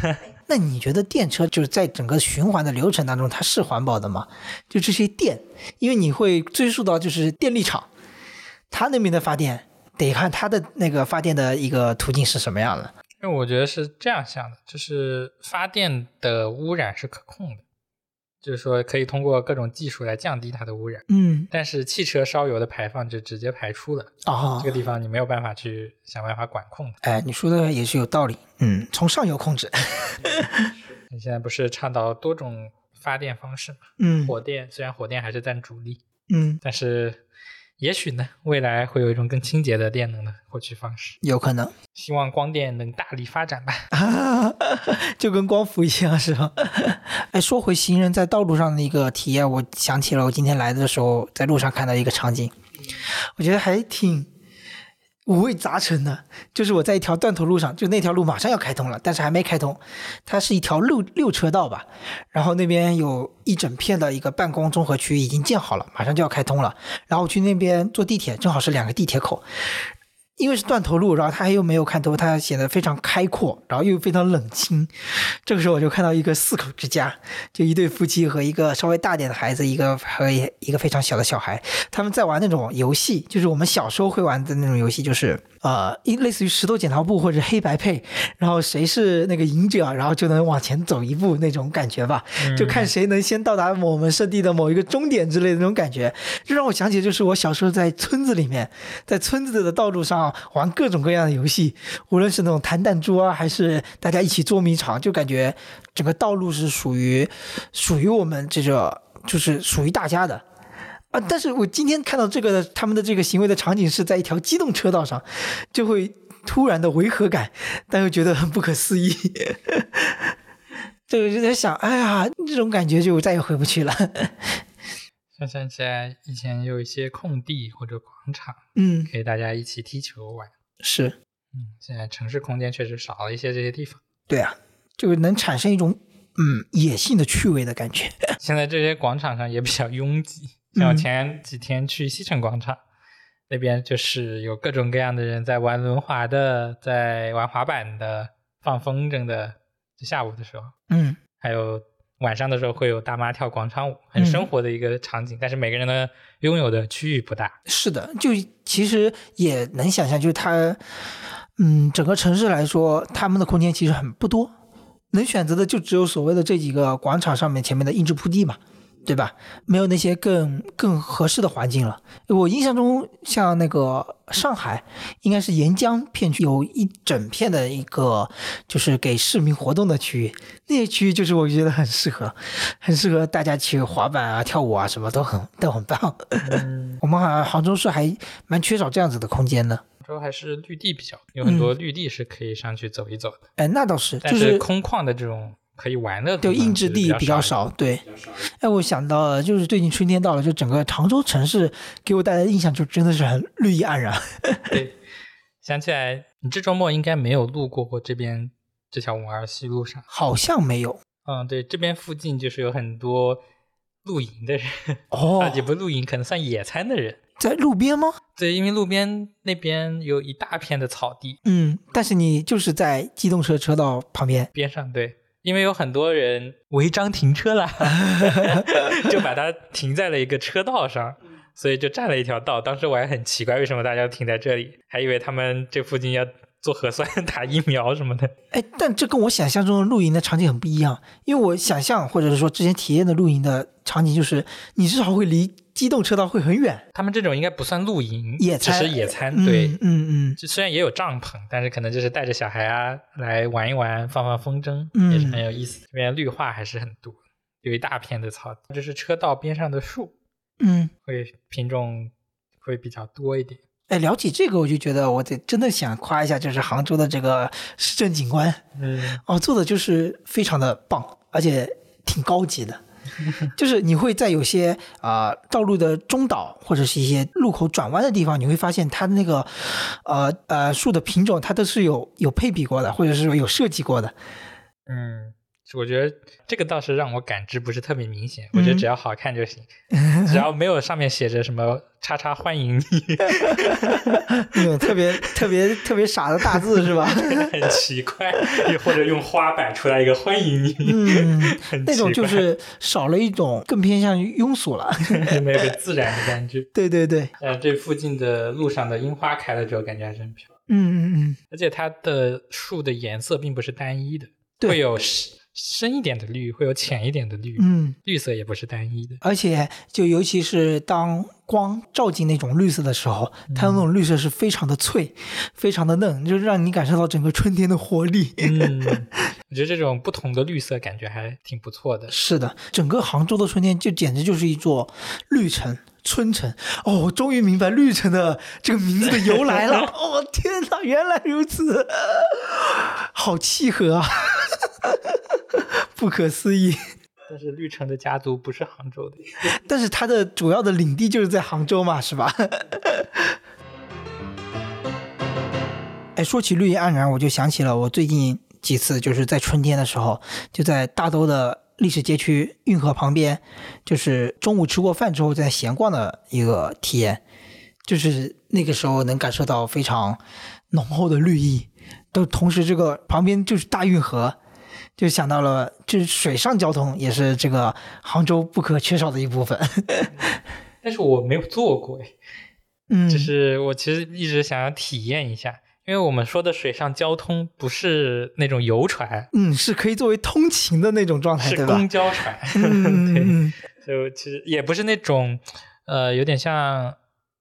那你觉得电车就是在整个循环的流程当中，它是环保的吗？就这些电，因为你会追溯到就是电力厂，它那边的发电得看它的那个发电的一个途径是什么样的。因为我觉得是这样想的，就是发电的污染是可控的，就是说可以通过各种技术来降低它的污染。嗯但是汽车烧油的排放就直接排出了，啊这个地方你没有办法去想办法管控它。哎，你说的也是有道理。嗯，从上游控制。(laughs) 你现在不是倡导多种发电方式吗？嗯火电虽然火电还是占主力，嗯，但是也许呢，未来会有一种更清洁的电能的获取方式。有可能。希望光电能大力发展吧。啊，(laughs) 就跟光伏一样，是吧？哎，说回行人在道路上的一个体验，我想起了我今天来的时候在路上看到一个场景，我觉得还挺五味杂陈的。就是我在一条断头路上，就那条路马上要开通了，但是还没开通，它是一条六六车道吧，然后那边有一整片的一个办公综合区已经建好了，马上就要开通了，然后我去那边坐地铁，正好是两个地铁口。因为是断头路，然后他又没有看头，他显得非常开阔，然后又非常冷清。这个时候我就看到一个四口之家，就一对夫妻和一个稍微大点的孩子，一个和一个非常小的小孩，他们在玩那种游戏，就是我们小时候会玩的那种游戏，就是呃，一类似于石头剪刀布或者黑白配，然后谁是那个赢者，然后就能往前走一步那种感觉吧，就看谁能先到达我们圣地的某一个终点之类的那种感觉，就让我想起就是我小时候在村子里面，在村子的道路上玩各种各样的游戏，无论是那种弹弹珠啊，还是大家一起捉迷藏，就感觉整个道路是属于属于我们这个，就是属于大家的。啊！但是我今天看到这个他们的这个行为的场景是在一条机动车道上，就会突然的违和感，但又觉得很不可思议。这 (laughs) 个就在想，哎呀，这种感觉就再也回不去了。想想起来，以前有一些空地或者广场，嗯，可以大家一起踢球玩。是嗯，现在城市空间确实少了一些这些地方。对啊，就能产生一种嗯野性的趣味的感觉。(laughs) 现在这些广场上也比较拥挤，像我前几天去西城广场，那边就是有各种各样的人在玩轮滑的，在玩滑板的，放风筝的，就下午的时候，嗯。还有晚上的时候会有大妈跳广场舞，很生活的一个场景。但是每个人的拥有的区域不大，是的，就其实也能想象，就是它，嗯，整个城市来说，他们的空间其实很不多，能选择的就只有所谓的这几个广场上面前面的硬质铺地嘛，对吧？没有那些更更合适的环境了。我印象中，像那个上海，应该是沿江片区有一整片的一个就是给市民活动的区域，那些区域就是我觉得很适合，(laughs) 很适合大家去滑板啊、跳舞啊，什么都很 (laughs) 都很棒。(laughs) 我们好像杭州市还蛮缺少这样子的空间的。杭州还是绿地比较，有很多绿地是可以上去走一走的。哎，那倒是，但就是空旷的这种可以玩的，对硬质地比较少少。对，哎，我想到了，就是最近春天到了，就整个常州城市给我带来的印象就真的是很绿意盎然。(laughs) 对，想起来，你这周末应该没有路过过这边这条五二西路上。好像没有嗯，对，这边附近就是有很多露营的人，哦 (laughs) 啊，也不露营，可能算野餐的人。在路边吗？对，因为路边那边有一大片的草地，嗯，但是你就是在机动车车道旁边。边上对，因为有很多人违章停车了，(laughs) 就把它停在了一个车道上，所以就占了一条道。当时我还很奇怪，为什么大家停在这里，还以为他们这附近要做核酸、(laughs) 打疫苗什么的。哎，但这跟我想象中的露营的场景很不一样，因为我想象或者是说之前体验的露营的场景就是你至少会离机动车道会很远，他们这种应该不算露营，野餐只是野餐。对，嗯嗯嗯，就虽然也有帐篷，但是可能就是带着小孩啊来玩一玩，放放风筝，嗯也是很有意思。这边绿化还是很多，有一大片的草地，就是车道边上的树嗯，会品种会比较多一点。哎，聊起这个，我就觉得我得真的想夸一下，就是杭州的这个市政景观嗯，哦，做的就是非常的棒，而且挺高级的。(laughs) 就是你会在有些啊、呃道路的中岛或者是一些路口转弯的地方，你会发现它那个呃呃树的品种，它都是有有配比过的，或者是说有设计过的。嗯，我觉得这个倒是让我感知不是特别明显。我觉得嗯只要好看就行，只要没有上面写着什么“叉叉欢迎你 (laughs) (laughs) 那种特别特别特别傻的大字是吧？(laughs) ”，很奇怪，又或者用花摆出来一个“欢迎你”，那种就是少了一种更偏向于庸俗了。没有个自然的感觉。对对对，呃，这附近的路上的樱花开了之后，感觉还是很漂亮，嗯嗯嗯，而且它的树的颜色并不是单一的，会有深深一点的绿，会有浅一点的绿，嗯。绿色也不是单一的。而且就尤其是当光照进那种绿色的时候，它的那种绿色是非常的脆，非常的嫩，就让你感受到整个春天的活力。嗯，(laughs) 我觉得这种不同的绿色感觉还挺不错的。是的，整个杭州的春天就简直就是一座绿城。春城哦，我终于明白绿城的这个名字的由来了。(laughs) 哦，天哪，原来如此，(laughs) 好契合啊，(laughs) 不可思议。(laughs) 但是绿城的家族不是杭州的。(laughs) 但是它的主要的领地就是在杭州嘛，是吧？哎，说起绿意盎然，我就想起了我最近几次就是在春天的时候，就在大都的历史街区运河旁边，就是中午吃过饭之后在闲逛的一个体验，就是那个时候能感受到非常浓厚的绿意，都同时这个旁边就是大运河。就想到了，就是水上交通也是这个杭州不可缺少的一部分。(laughs) 但是我没有坐过，哎，嗯，就是我其实一直想要体验一下，因为我们说的水上交通不是那种游船，嗯，是可以作为通勤的那种状态，是？公交船，嗯 (laughs) 对，嗯就其实也不是那种，呃，有点像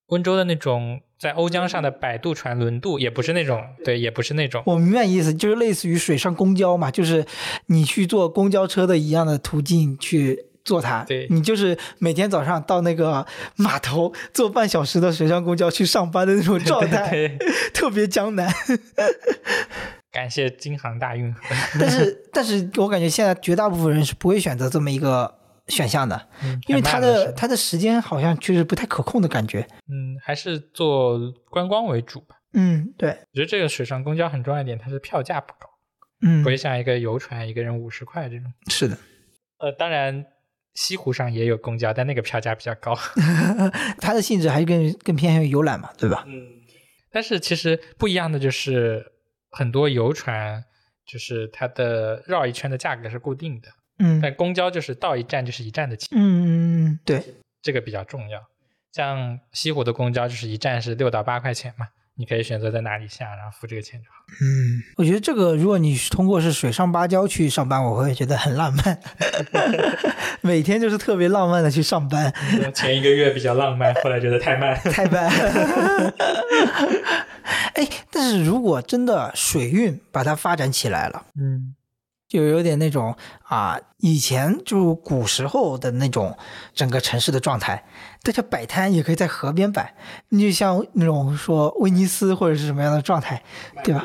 温州的那种在瓯江上的摆渡船轮渡，也不是那种，对，也不是那种，我明白意思，就是类似于水上公交嘛，就是你去坐公交车的一样的途径去坐它。对。你就是每天早上到那个码头坐半小时的水上公交去上班的那种状态，(laughs) 对，对。(laughs) 特别江南。(laughs) 感谢京杭大运河，但是，但是我感觉现在绝大部分人是不会选择这么一个选项的，嗯因为它的它的时间好像确实不太可控的感觉。嗯，还是做观光为主吧。嗯，对，我觉得这个水上公交很重要一点，它是票价不高，嗯不，会像一个游船一个人五十块这种。是的。呃，当然西湖上也有公交，但那个票价比较高。(laughs) 它的性质还是更更偏向于游览嘛，对吧？嗯，但是其实不一样的就是很多游船，就是它的绕一圈的价格是固定的，嗯但公交就是到一站就是一站的钱，嗯，对，这个比较重要。像西湖的公交就是一站是六到八块钱嘛，你可以选择在哪里下，然后付这个钱就好。嗯，我觉得这个如果你通过是水上芭蕉去上班，我会觉得很浪漫，(laughs) 每天就是特别浪漫的去上班，前一个月比较浪漫，后来觉得太慢。太慢。(laughs) 哎，但是如果真的水运把它发展起来了，嗯，就有点那种啊，以前就古时候的那种整个城市的状态，大家摆摊也可以在河边摆，你就像那种说威尼斯或者是什么样的状态，对吧？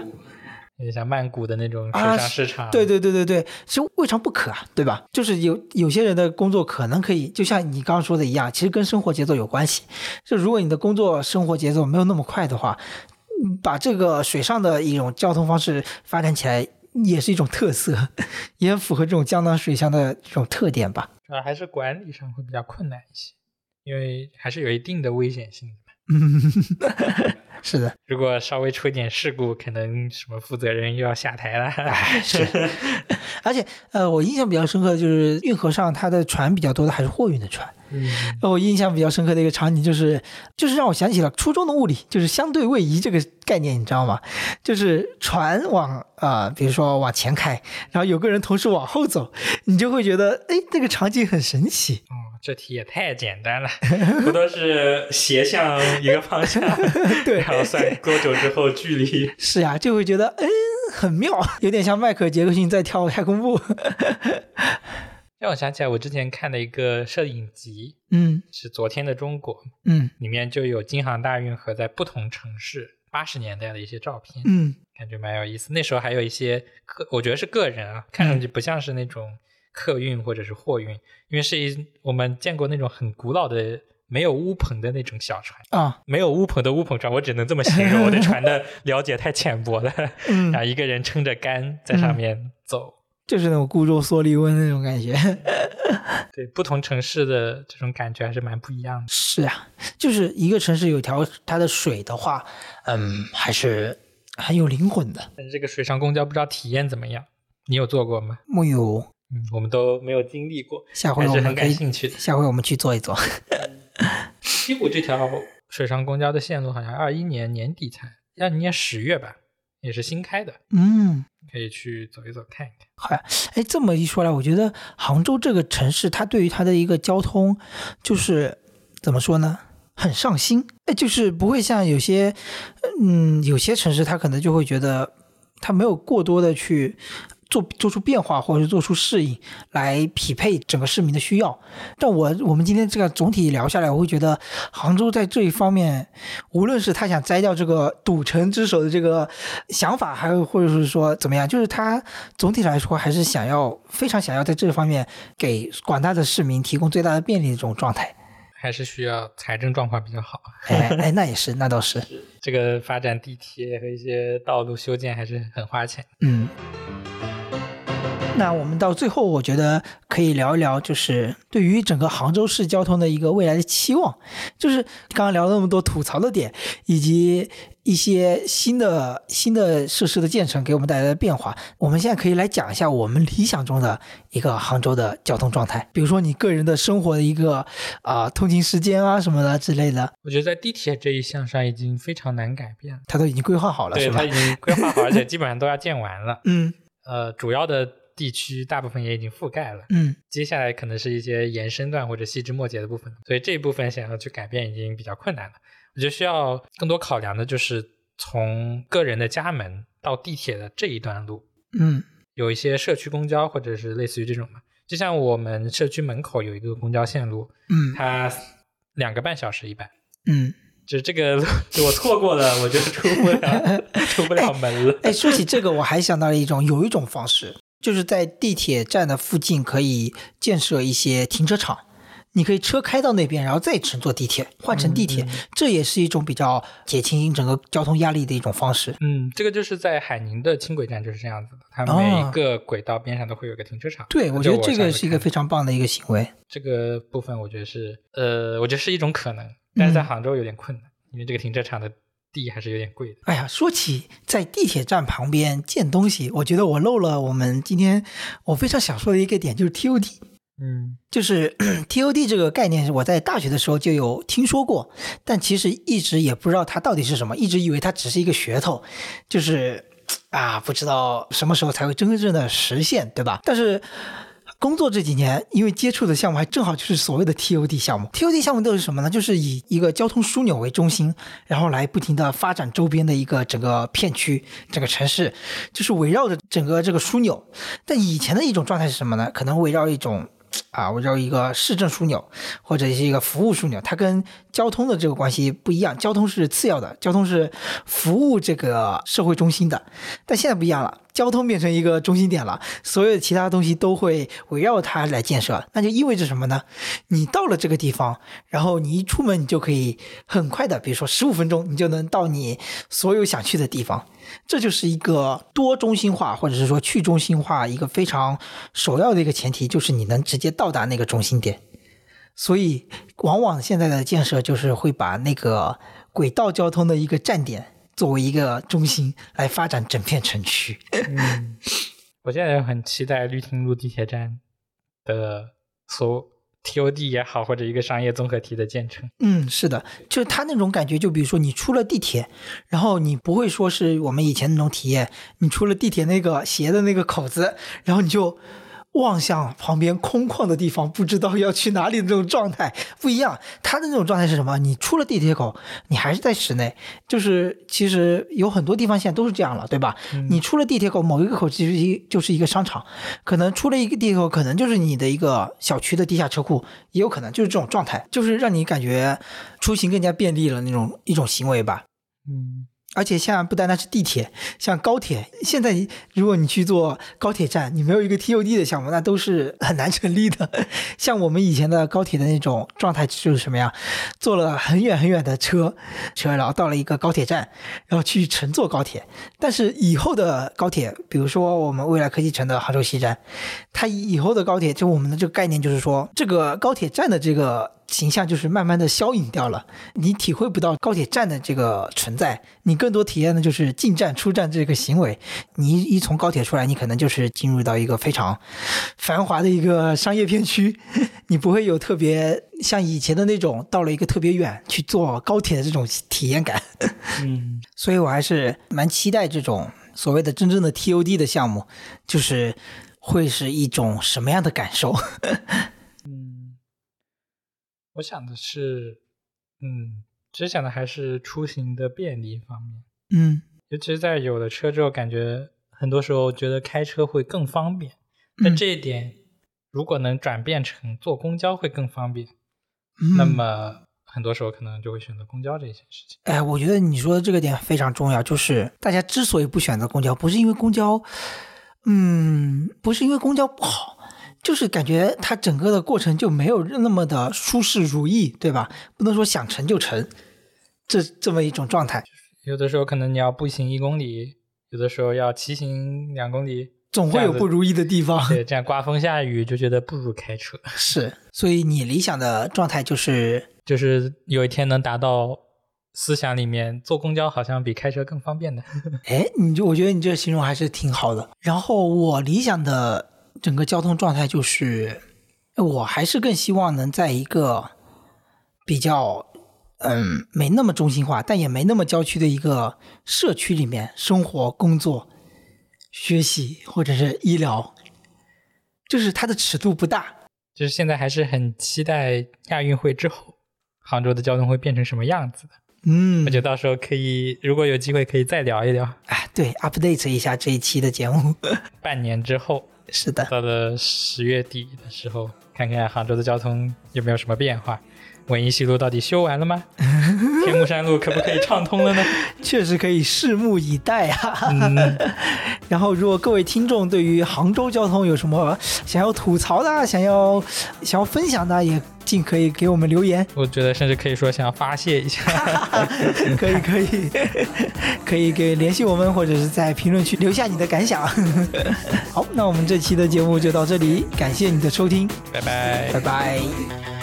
有点像曼谷的那种水啊上市场。对对对对对，其实未尝不可啊，对吧？就是有有些人的工作可能可以，就像你刚刚说的一样，其实跟生活节奏有关系。就如果你的工作生活节奏没有那么快的话，嗯把这个水上的一种交通方式发展起来，也是一种特色，(laughs) 也符合这种江南水乡的这种特点吧。主要还是管理上会比较困难一些，因为还是有一定的危险性的。嗯，(laughs) 是的，如果稍微出一点事故，可能什么负责人又要下台了。(laughs) 哎，是，而且呃，我印象比较深刻的就是运河上它的船比较多的还是货运的船。嗯，呃我印象比较深刻的一个场景就是，就是让我想起了初中的物理，就是相对位移这个概念，你知道吗？就是船往啊、呃比如说往前开，然后有个人同时往后走，你就会觉得，哎，那个场景很神奇。哦，这题也太简单了，不都是斜向一个方向，(laughs) 对然后算多久之后距离？是呀、就会觉得，嗯，很妙，有点像迈克尔·杰克逊在跳太空步。让我想起来，我之前看的一个摄影集嗯是《昨天的中国》，嗯里面就有京杭大运河在不同城市八十年代的一些照片，嗯感觉蛮有意思。那时候还有一些个，我觉得是个人啊，看上去不像是那种客运或者是货运，因为是一我们见过那种很古老的没有乌篷的那种小船。啊没有乌篷的乌篷船，我只能这么形容。我对船的了解太浅薄了。嗯 (laughs) 然，后一个人撑着杆在上面走。就是那种孤舟蓑笠翁那种感觉。(laughs) 对，不同城市的这种感觉还是蛮不一样的。是啊，就是一个城市有条它的水的话，嗯，还是很有灵魂的。但是这个水上公交不知道体验怎么样？你有坐过吗？木有，嗯，我们都没有经历过，下回我们可以，感兴趣。下回我们去坐一坐。西湖这条水上公交的线路好像二一年年底才，二一年十月吧，也是新开的，嗯，可以去走一走看一看。好呀。哎，这么一说来，我觉得杭州这个城市，它对于它的一个交通，就是怎么说呢？很上心，哎，就是不会像有些，嗯，有些城市它可能就会觉得它没有过多的去做做出变化，或者是做出适应来匹配整个市民的需要。但我我们今天这个总体聊下来，我会觉得杭州在这一方面，无论是他想摘掉这个赌城之首的这个想法，还有或者是说怎么样，就是他总体来说还是想要非常想要在这方面给广大的市民提供最大的便利的这种状态。还是需要财政状况比较好。哎哎，那也是，那倒是，这个发展地铁和一些道路修建还是很花钱。嗯。那我们到最后，我觉得可以聊一聊，就是对于整个杭州市交通的一个未来的期望。就是刚刚聊了那么多吐槽的点，以及一些新的新的设施的建成给我们带来的变化，我们现在可以来讲一下我们理想中的一个杭州的交通状态。比如说你个人的生活的一个啊、通勤时间啊什么的之类的，我觉得在地铁这一项上已经非常难改变了。它都已经规划好了，是吧对它？已经规划好，而且基本上都要建完了。(laughs) 嗯呃，主要的地区大部分也已经覆盖了，嗯接下来可能是一些延伸段或者细枝末节的部分，所以这一部分想要去改变已经比较困难了。我觉得需要更多考量的就是从个人的家门到地铁的这一段路，嗯有一些社区公交或者是类似于这种嘛，就像我们社区门口有一个公交线路，嗯它两个半小时一班。嗯。就这个路我错过了，我就出不了 (laughs) 出不了门了。哎，说起这个，我还想到了一种，有一种方式，就是在地铁站的附近可以建设一些停车场，你可以车开到那边，然后再乘坐地铁，换乘地铁，这也是一种比较减轻整个交通压力的一种方式。嗯，这个就是在海宁的轻轨站就是这样子的，它哦每一个轨道边上都会有个停车场。对，我觉得这个是一个非非常棒的一个行为。这个部分，我觉得是呃，我觉得是一种可能，但是在嗯杭州有点困难，因为这个停车场的地还是有点贵的。哎呀，说起在地铁站旁边建东西，我觉得我漏了我们今天我非常想说的一个点，就是 TOD。嗯就是 (clears throat) TOD 这个概念，我在大学的时候就有听说过，但其实一直也不知道它到底是什么，一直以为它只是一个噱头，就是 (tsk) 啊，不知道什么时候才会真正的实现，对吧？但是工作这几年，因为接触的项目还正好就是所谓的 TOD 项目。TOD 项目都是什么呢？就是以一个交通枢纽为中心，然后来不停的发展周边的一个整个片区、整个城市，就是围绕着整个这个枢纽。但以前的一种状态是什么呢？可能围绕一种。啊，围绕一个市政枢纽或者是一个服务枢纽，它跟交通的这个关系不一样。交通是次要的，交通是服务这个社会中心的。但现在不一样了，交通变成一个中心点了，所有其他东西都会围绕它来建设。那就意味着什么呢？你到了这个地方，然后你一出门，你就可以很快的，比如说十五分钟，你就能到你所有想去的地方。这就是一个多中心化，或者是说去中心化一个非常首要的一个前提，就是你能直接到达那个中心点。所以，往往现在的建设就是会把那个轨道交通的一个站点作为一个中心来发展整片城区。嗯，(laughs) 我现在也很期待绿汀路地铁站的所 TOD 也好，或者一个商业综合体的建成。嗯，是的，就是它那种感觉，就比如说你出了地铁，然后你不会说是我们以前那种体验，你出了地铁那个斜的那个口子，然后你就望向旁边空旷的地方，不知道要去哪里的那种状态 (laughs) 不一样。他的那种状态是什么？你出了地铁口，你还是在室内，就是其实有很多地方现在都是这样了，对吧？你出了地铁口，某一个口其实一就是一个商场，可能出了一个地铁口，可能就是你的一个小区的地下车库，也有可能就是这种状态，就是让你感觉出行更加便利了那种一种行为吧。嗯而且像不单单是地铁，像高铁，现在如果你去做高铁站，你没有一个 TOD 的项目，那都是很难成立的。(laughs) 像我们以前的高铁的那种状态就是什么呀？坐了很远很远的车，车然后到了一个高铁站，然后去乘坐高铁。但是以后的高铁，比如说我们未来科技城的杭州西站，它以后的高铁，就我们的这个概念就是说，这个高铁站的这个。形象就是慢慢的消隐掉了，你体会不到高铁站的这个存在，你更多体验的就是进站出站这个行为。你一从高铁出来，你可能就是进入到一个非常繁华的一个商业片区，(laughs) 你不会有特别像以前的那种到了一个特别远去坐高铁的这种体验感。嗯 (laughs) 所以我还是蛮期待这种所谓的真正的 TOD 的项目，就是会是一种什么样的感受。嗯，我想的是，嗯，其实想的还是出行的便利方面，嗯尤其是在有了车之后，感觉很多时候觉得开车会更方便。但嗯这一点如果能转变成坐公交会更方便，嗯那么很多时候可能就会选择公交这件事情。哎，我觉得你说的这个点非常重要，就是大家之所以不选择公交，不是因为公交，嗯，不是因为公交不好，就是感觉它整个的过程就没有那么的舒适如意，对吧？不能说想成就成，这这么一种状态，有的时候可能你要步行一公里，有的时候要骑行两公里，总会有不如意的地方。对，这样刮风下雨就觉得不如开车。(laughs) 是，所以你理想的状态就是，就是有一天能达到思想里面坐公交好像比开车更方便的。(laughs) 哎，你就我觉得你这个形容还是挺好的。然后我理想的整个交通状态就是，我还是更希望能在一个比较嗯没那么中心化，但也没那么郊区的一个社区里面生活、工作、学习或者是医疗，就是它的尺度不大。就是现在还是很期待亚运会之后杭州的交通会变成什么样子的。嗯我觉得到时候可以，如果有机会可以再聊一聊。哎，对，update 一下这一期的节目。(laughs) 半年之后，是的，到了十月底的时候，看看杭州的交通有没有什么变化。文艺西路到底修完了吗？天目山路可不可以畅通了呢？(laughs) 确实可以拭目以待啊。嗯，(laughs) 然后，如果各位听众对于杭州交通有什么想要吐槽的、想要想要分享的，也尽可以给我们留言。我觉得甚至可以说想要发泄一下。(laughs) 可以，可以，可以给联系我们，或者是在评论区留下你的感想。(laughs) 好，那我们这期的节目就到这里，感谢你的收听，拜拜拜。拜。